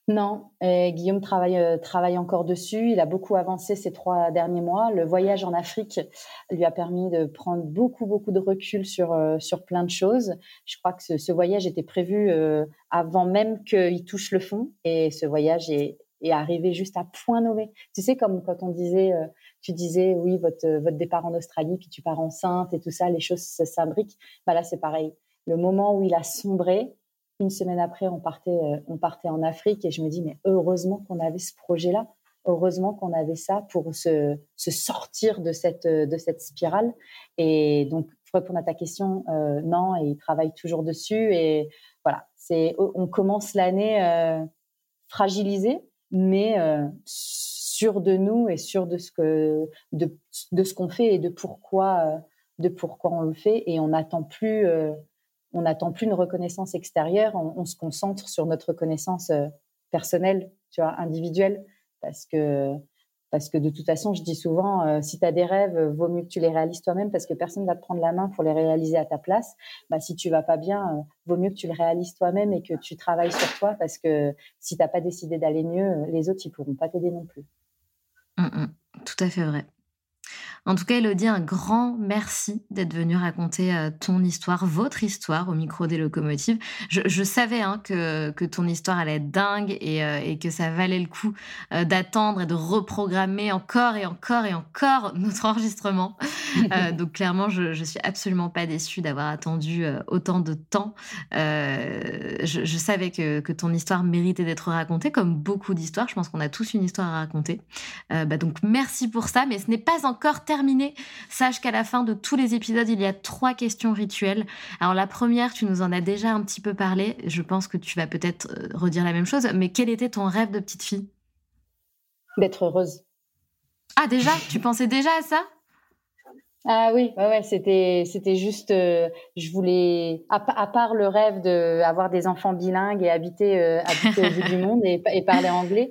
Non, et Guillaume travaille, euh, travaille encore dessus. Il a beaucoup avancé ces trois derniers mois. Le voyage en Afrique lui a permis de prendre beaucoup, beaucoup de recul sur, euh, sur plein de choses. Je crois que ce, voyage était prévu euh, avant même qu'il touche le fond. Et ce voyage est, est, arrivé juste à point nommé. Tu sais, comme quand on disait, tu disais, oui, votre, votre départ en Australie, puis tu pars enceinte et tout ça, les choses s'imbriquent. Bah là, c'est pareil. Le moment où il a sombré, Une semaine après, on partait, on partait en Afrique et je me dis, mais heureusement qu'on avait ce projet-là. Heureusement qu'on avait ça pour se, sortir de cette, de cette spirale. Et donc, pour répondre à ta question, non, et il travaille toujours dessus. Et voilà, c'est, on commence l'année euh, fragilisé, mais euh, sûr de nous et sûr de ce que de, de ce qu'on fait et de pourquoi euh, de pourquoi on le fait et on n'attend plus euh, on n'attend plus une reconnaissance extérieure on, se concentre sur notre reconnaissance euh, personnelle tu vois individuelle parce que parce que de toute façon, je dis souvent, euh, si tu as des rêves, vaut mieux que tu les réalises toi-même parce que personne va te prendre la main pour les réaliser à ta place. Bah, si tu vas pas bien, euh, vaut mieux que tu le réalises toi-même et que tu travailles sur toi parce que si tu n'as pas décidé d'aller mieux, les autres, ils pourront pas t'aider non plus. Mmh, mmh. tout à fait vrai. En tout cas, Elodie, un grand merci d'être venue raconter euh, ton histoire, votre histoire au micro des locomotives. Je, savais hein, que, que, ton histoire allait être dingue et, euh, et que ça valait le coup euh, d'attendre et de reprogrammer encore et encore et encore <laughs> notre enregistrement. <laughs> donc clairement, je, je suis absolument pas déçue d'avoir attendu autant de temps. Je, je, savais que, que, ton histoire méritait d'être racontée, comme beaucoup d'histoires. Je pense qu'on a tous une histoire à raconter. Bah donc merci pour ça, mais ce n'est pas encore terminé terminé, sache qu'à la fin de tous les épisodes, il y a trois questions rituelles. Alors la première, tu nous en as déjà un petit peu parlé. Je pense que tu vas peut-être euh, redire la même chose. Mais quel était ton rêve de petite fille? D'être heureuse. Ah déjà? Tu pensais déjà à ça? Ah oui, ouais, ouais c'était c'était juste, euh, je voulais, à, part le rêve d'avoir des enfants bilingues et habiter euh, habiter au bout du <laughs> monde et, et parler anglais,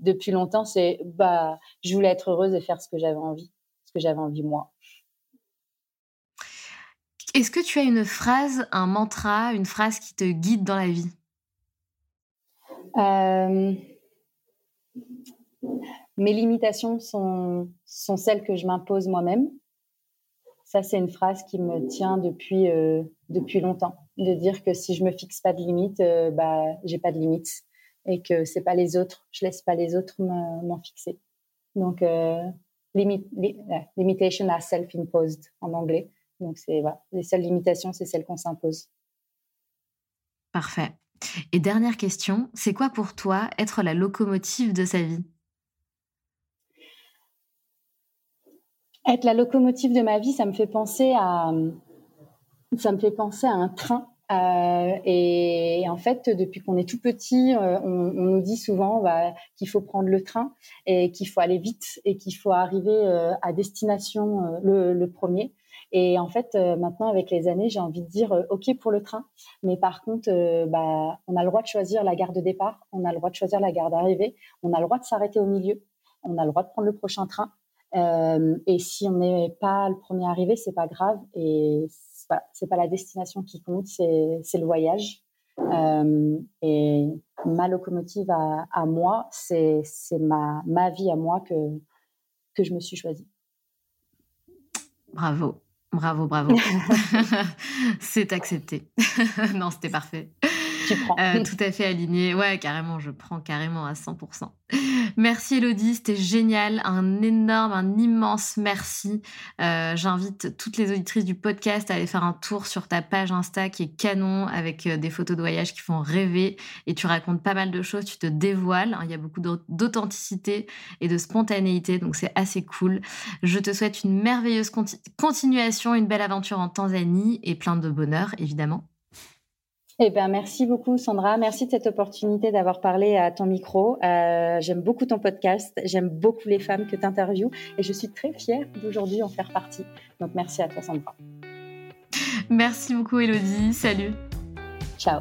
depuis longtemps, c'est bah, je voulais être heureuse et faire ce que j'avais envie que j'avais envie moi. Est-ce que tu as une phrase, un mantra, une phrase qui te guide dans la vie? Euh, Mes limitations sont, sont celles que je m'impose moi-même. Ça, c'est une phrase qui me tient depuis, euh, depuis longtemps. De dire que si je me fixe pas de limites, euh, bah, j'ai pas de limites. Et que c'est pas les autres, je laisse pas les autres m'en fixer. Donc, euh, limit, limitation are self-imposed en anglais. Donc, c'est voilà, les seules limitations, c'est celles qu'on s'impose. Parfait. Et dernière question, c'est quoi pour toi être la locomotive de sa vie? Être la locomotive de ma vie, ça me fait penser à ça me fait penser à un train euh, et, en fait, depuis qu'on est tout petit, euh, on, nous dit souvent bah, qu'il faut prendre le train et qu'il faut aller vite et qu'il faut arriver euh, à destination le, premier. Et en fait, maintenant, avec les années, j'ai envie de dire OK pour le train, mais par contre, bah, on a le droit de choisir la gare de départ, on a le droit de choisir la gare d'arrivée, on a le droit de s'arrêter au milieu, on a le droit de prendre le prochain train. et si on n'est pas le premier arrivé, c'est pas grave. C'est pas la destination qui compte, c'est le voyage. Euh, et ma locomotive à, moi, c'est ma, ma vie à moi que, que je me suis choisie. Bravo, bravo, bravo. <laughs> <laughs> c'est accepté. <laughs> non, c'était parfait. Euh, <laughs> tout à fait aligné. Ouais, carrément, je prends carrément à 100%. Merci Elodie, c'était génial. Un énorme, un immense merci. Euh, j'invite toutes les auditrices du podcast à aller faire un tour sur ta page Insta qui est canon avec euh, des photos de voyage qui font rêver et tu racontes pas mal de choses, tu te dévoiles. Hein. Il y a beaucoup d'authenticité et de spontanéité, donc c'est assez cool. Je te souhaite une merveilleuse continuation, une belle aventure en Tanzanie et plein de bonheur, évidemment. Eh ben, merci beaucoup, Sandra. Merci de cette opportunité d'avoir parlé à ton micro. Euh, j'aime beaucoup ton podcast. J'aime beaucoup les femmes que tu interviews et je suis très fière d'aujourd'hui en faire partie. Donc, merci à toi, Sandra. Merci beaucoup, Elodie. Salut. Ciao.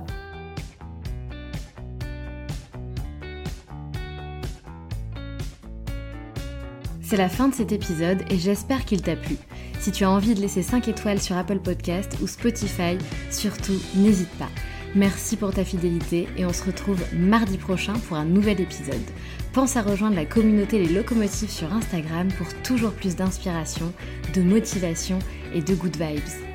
C'est la fin de cet épisode et j'espère qu'il t'a plu. Si tu as envie de laisser 5 étoiles sur Apple Podcast ou Spotify, surtout n'hésite pas. Merci pour ta fidélité et on se retrouve mardi prochain pour un nouvel épisode. Pense à rejoindre la communauté Les Locomotives sur Instagram pour toujours plus d'inspiration, de motivation et de good vibes.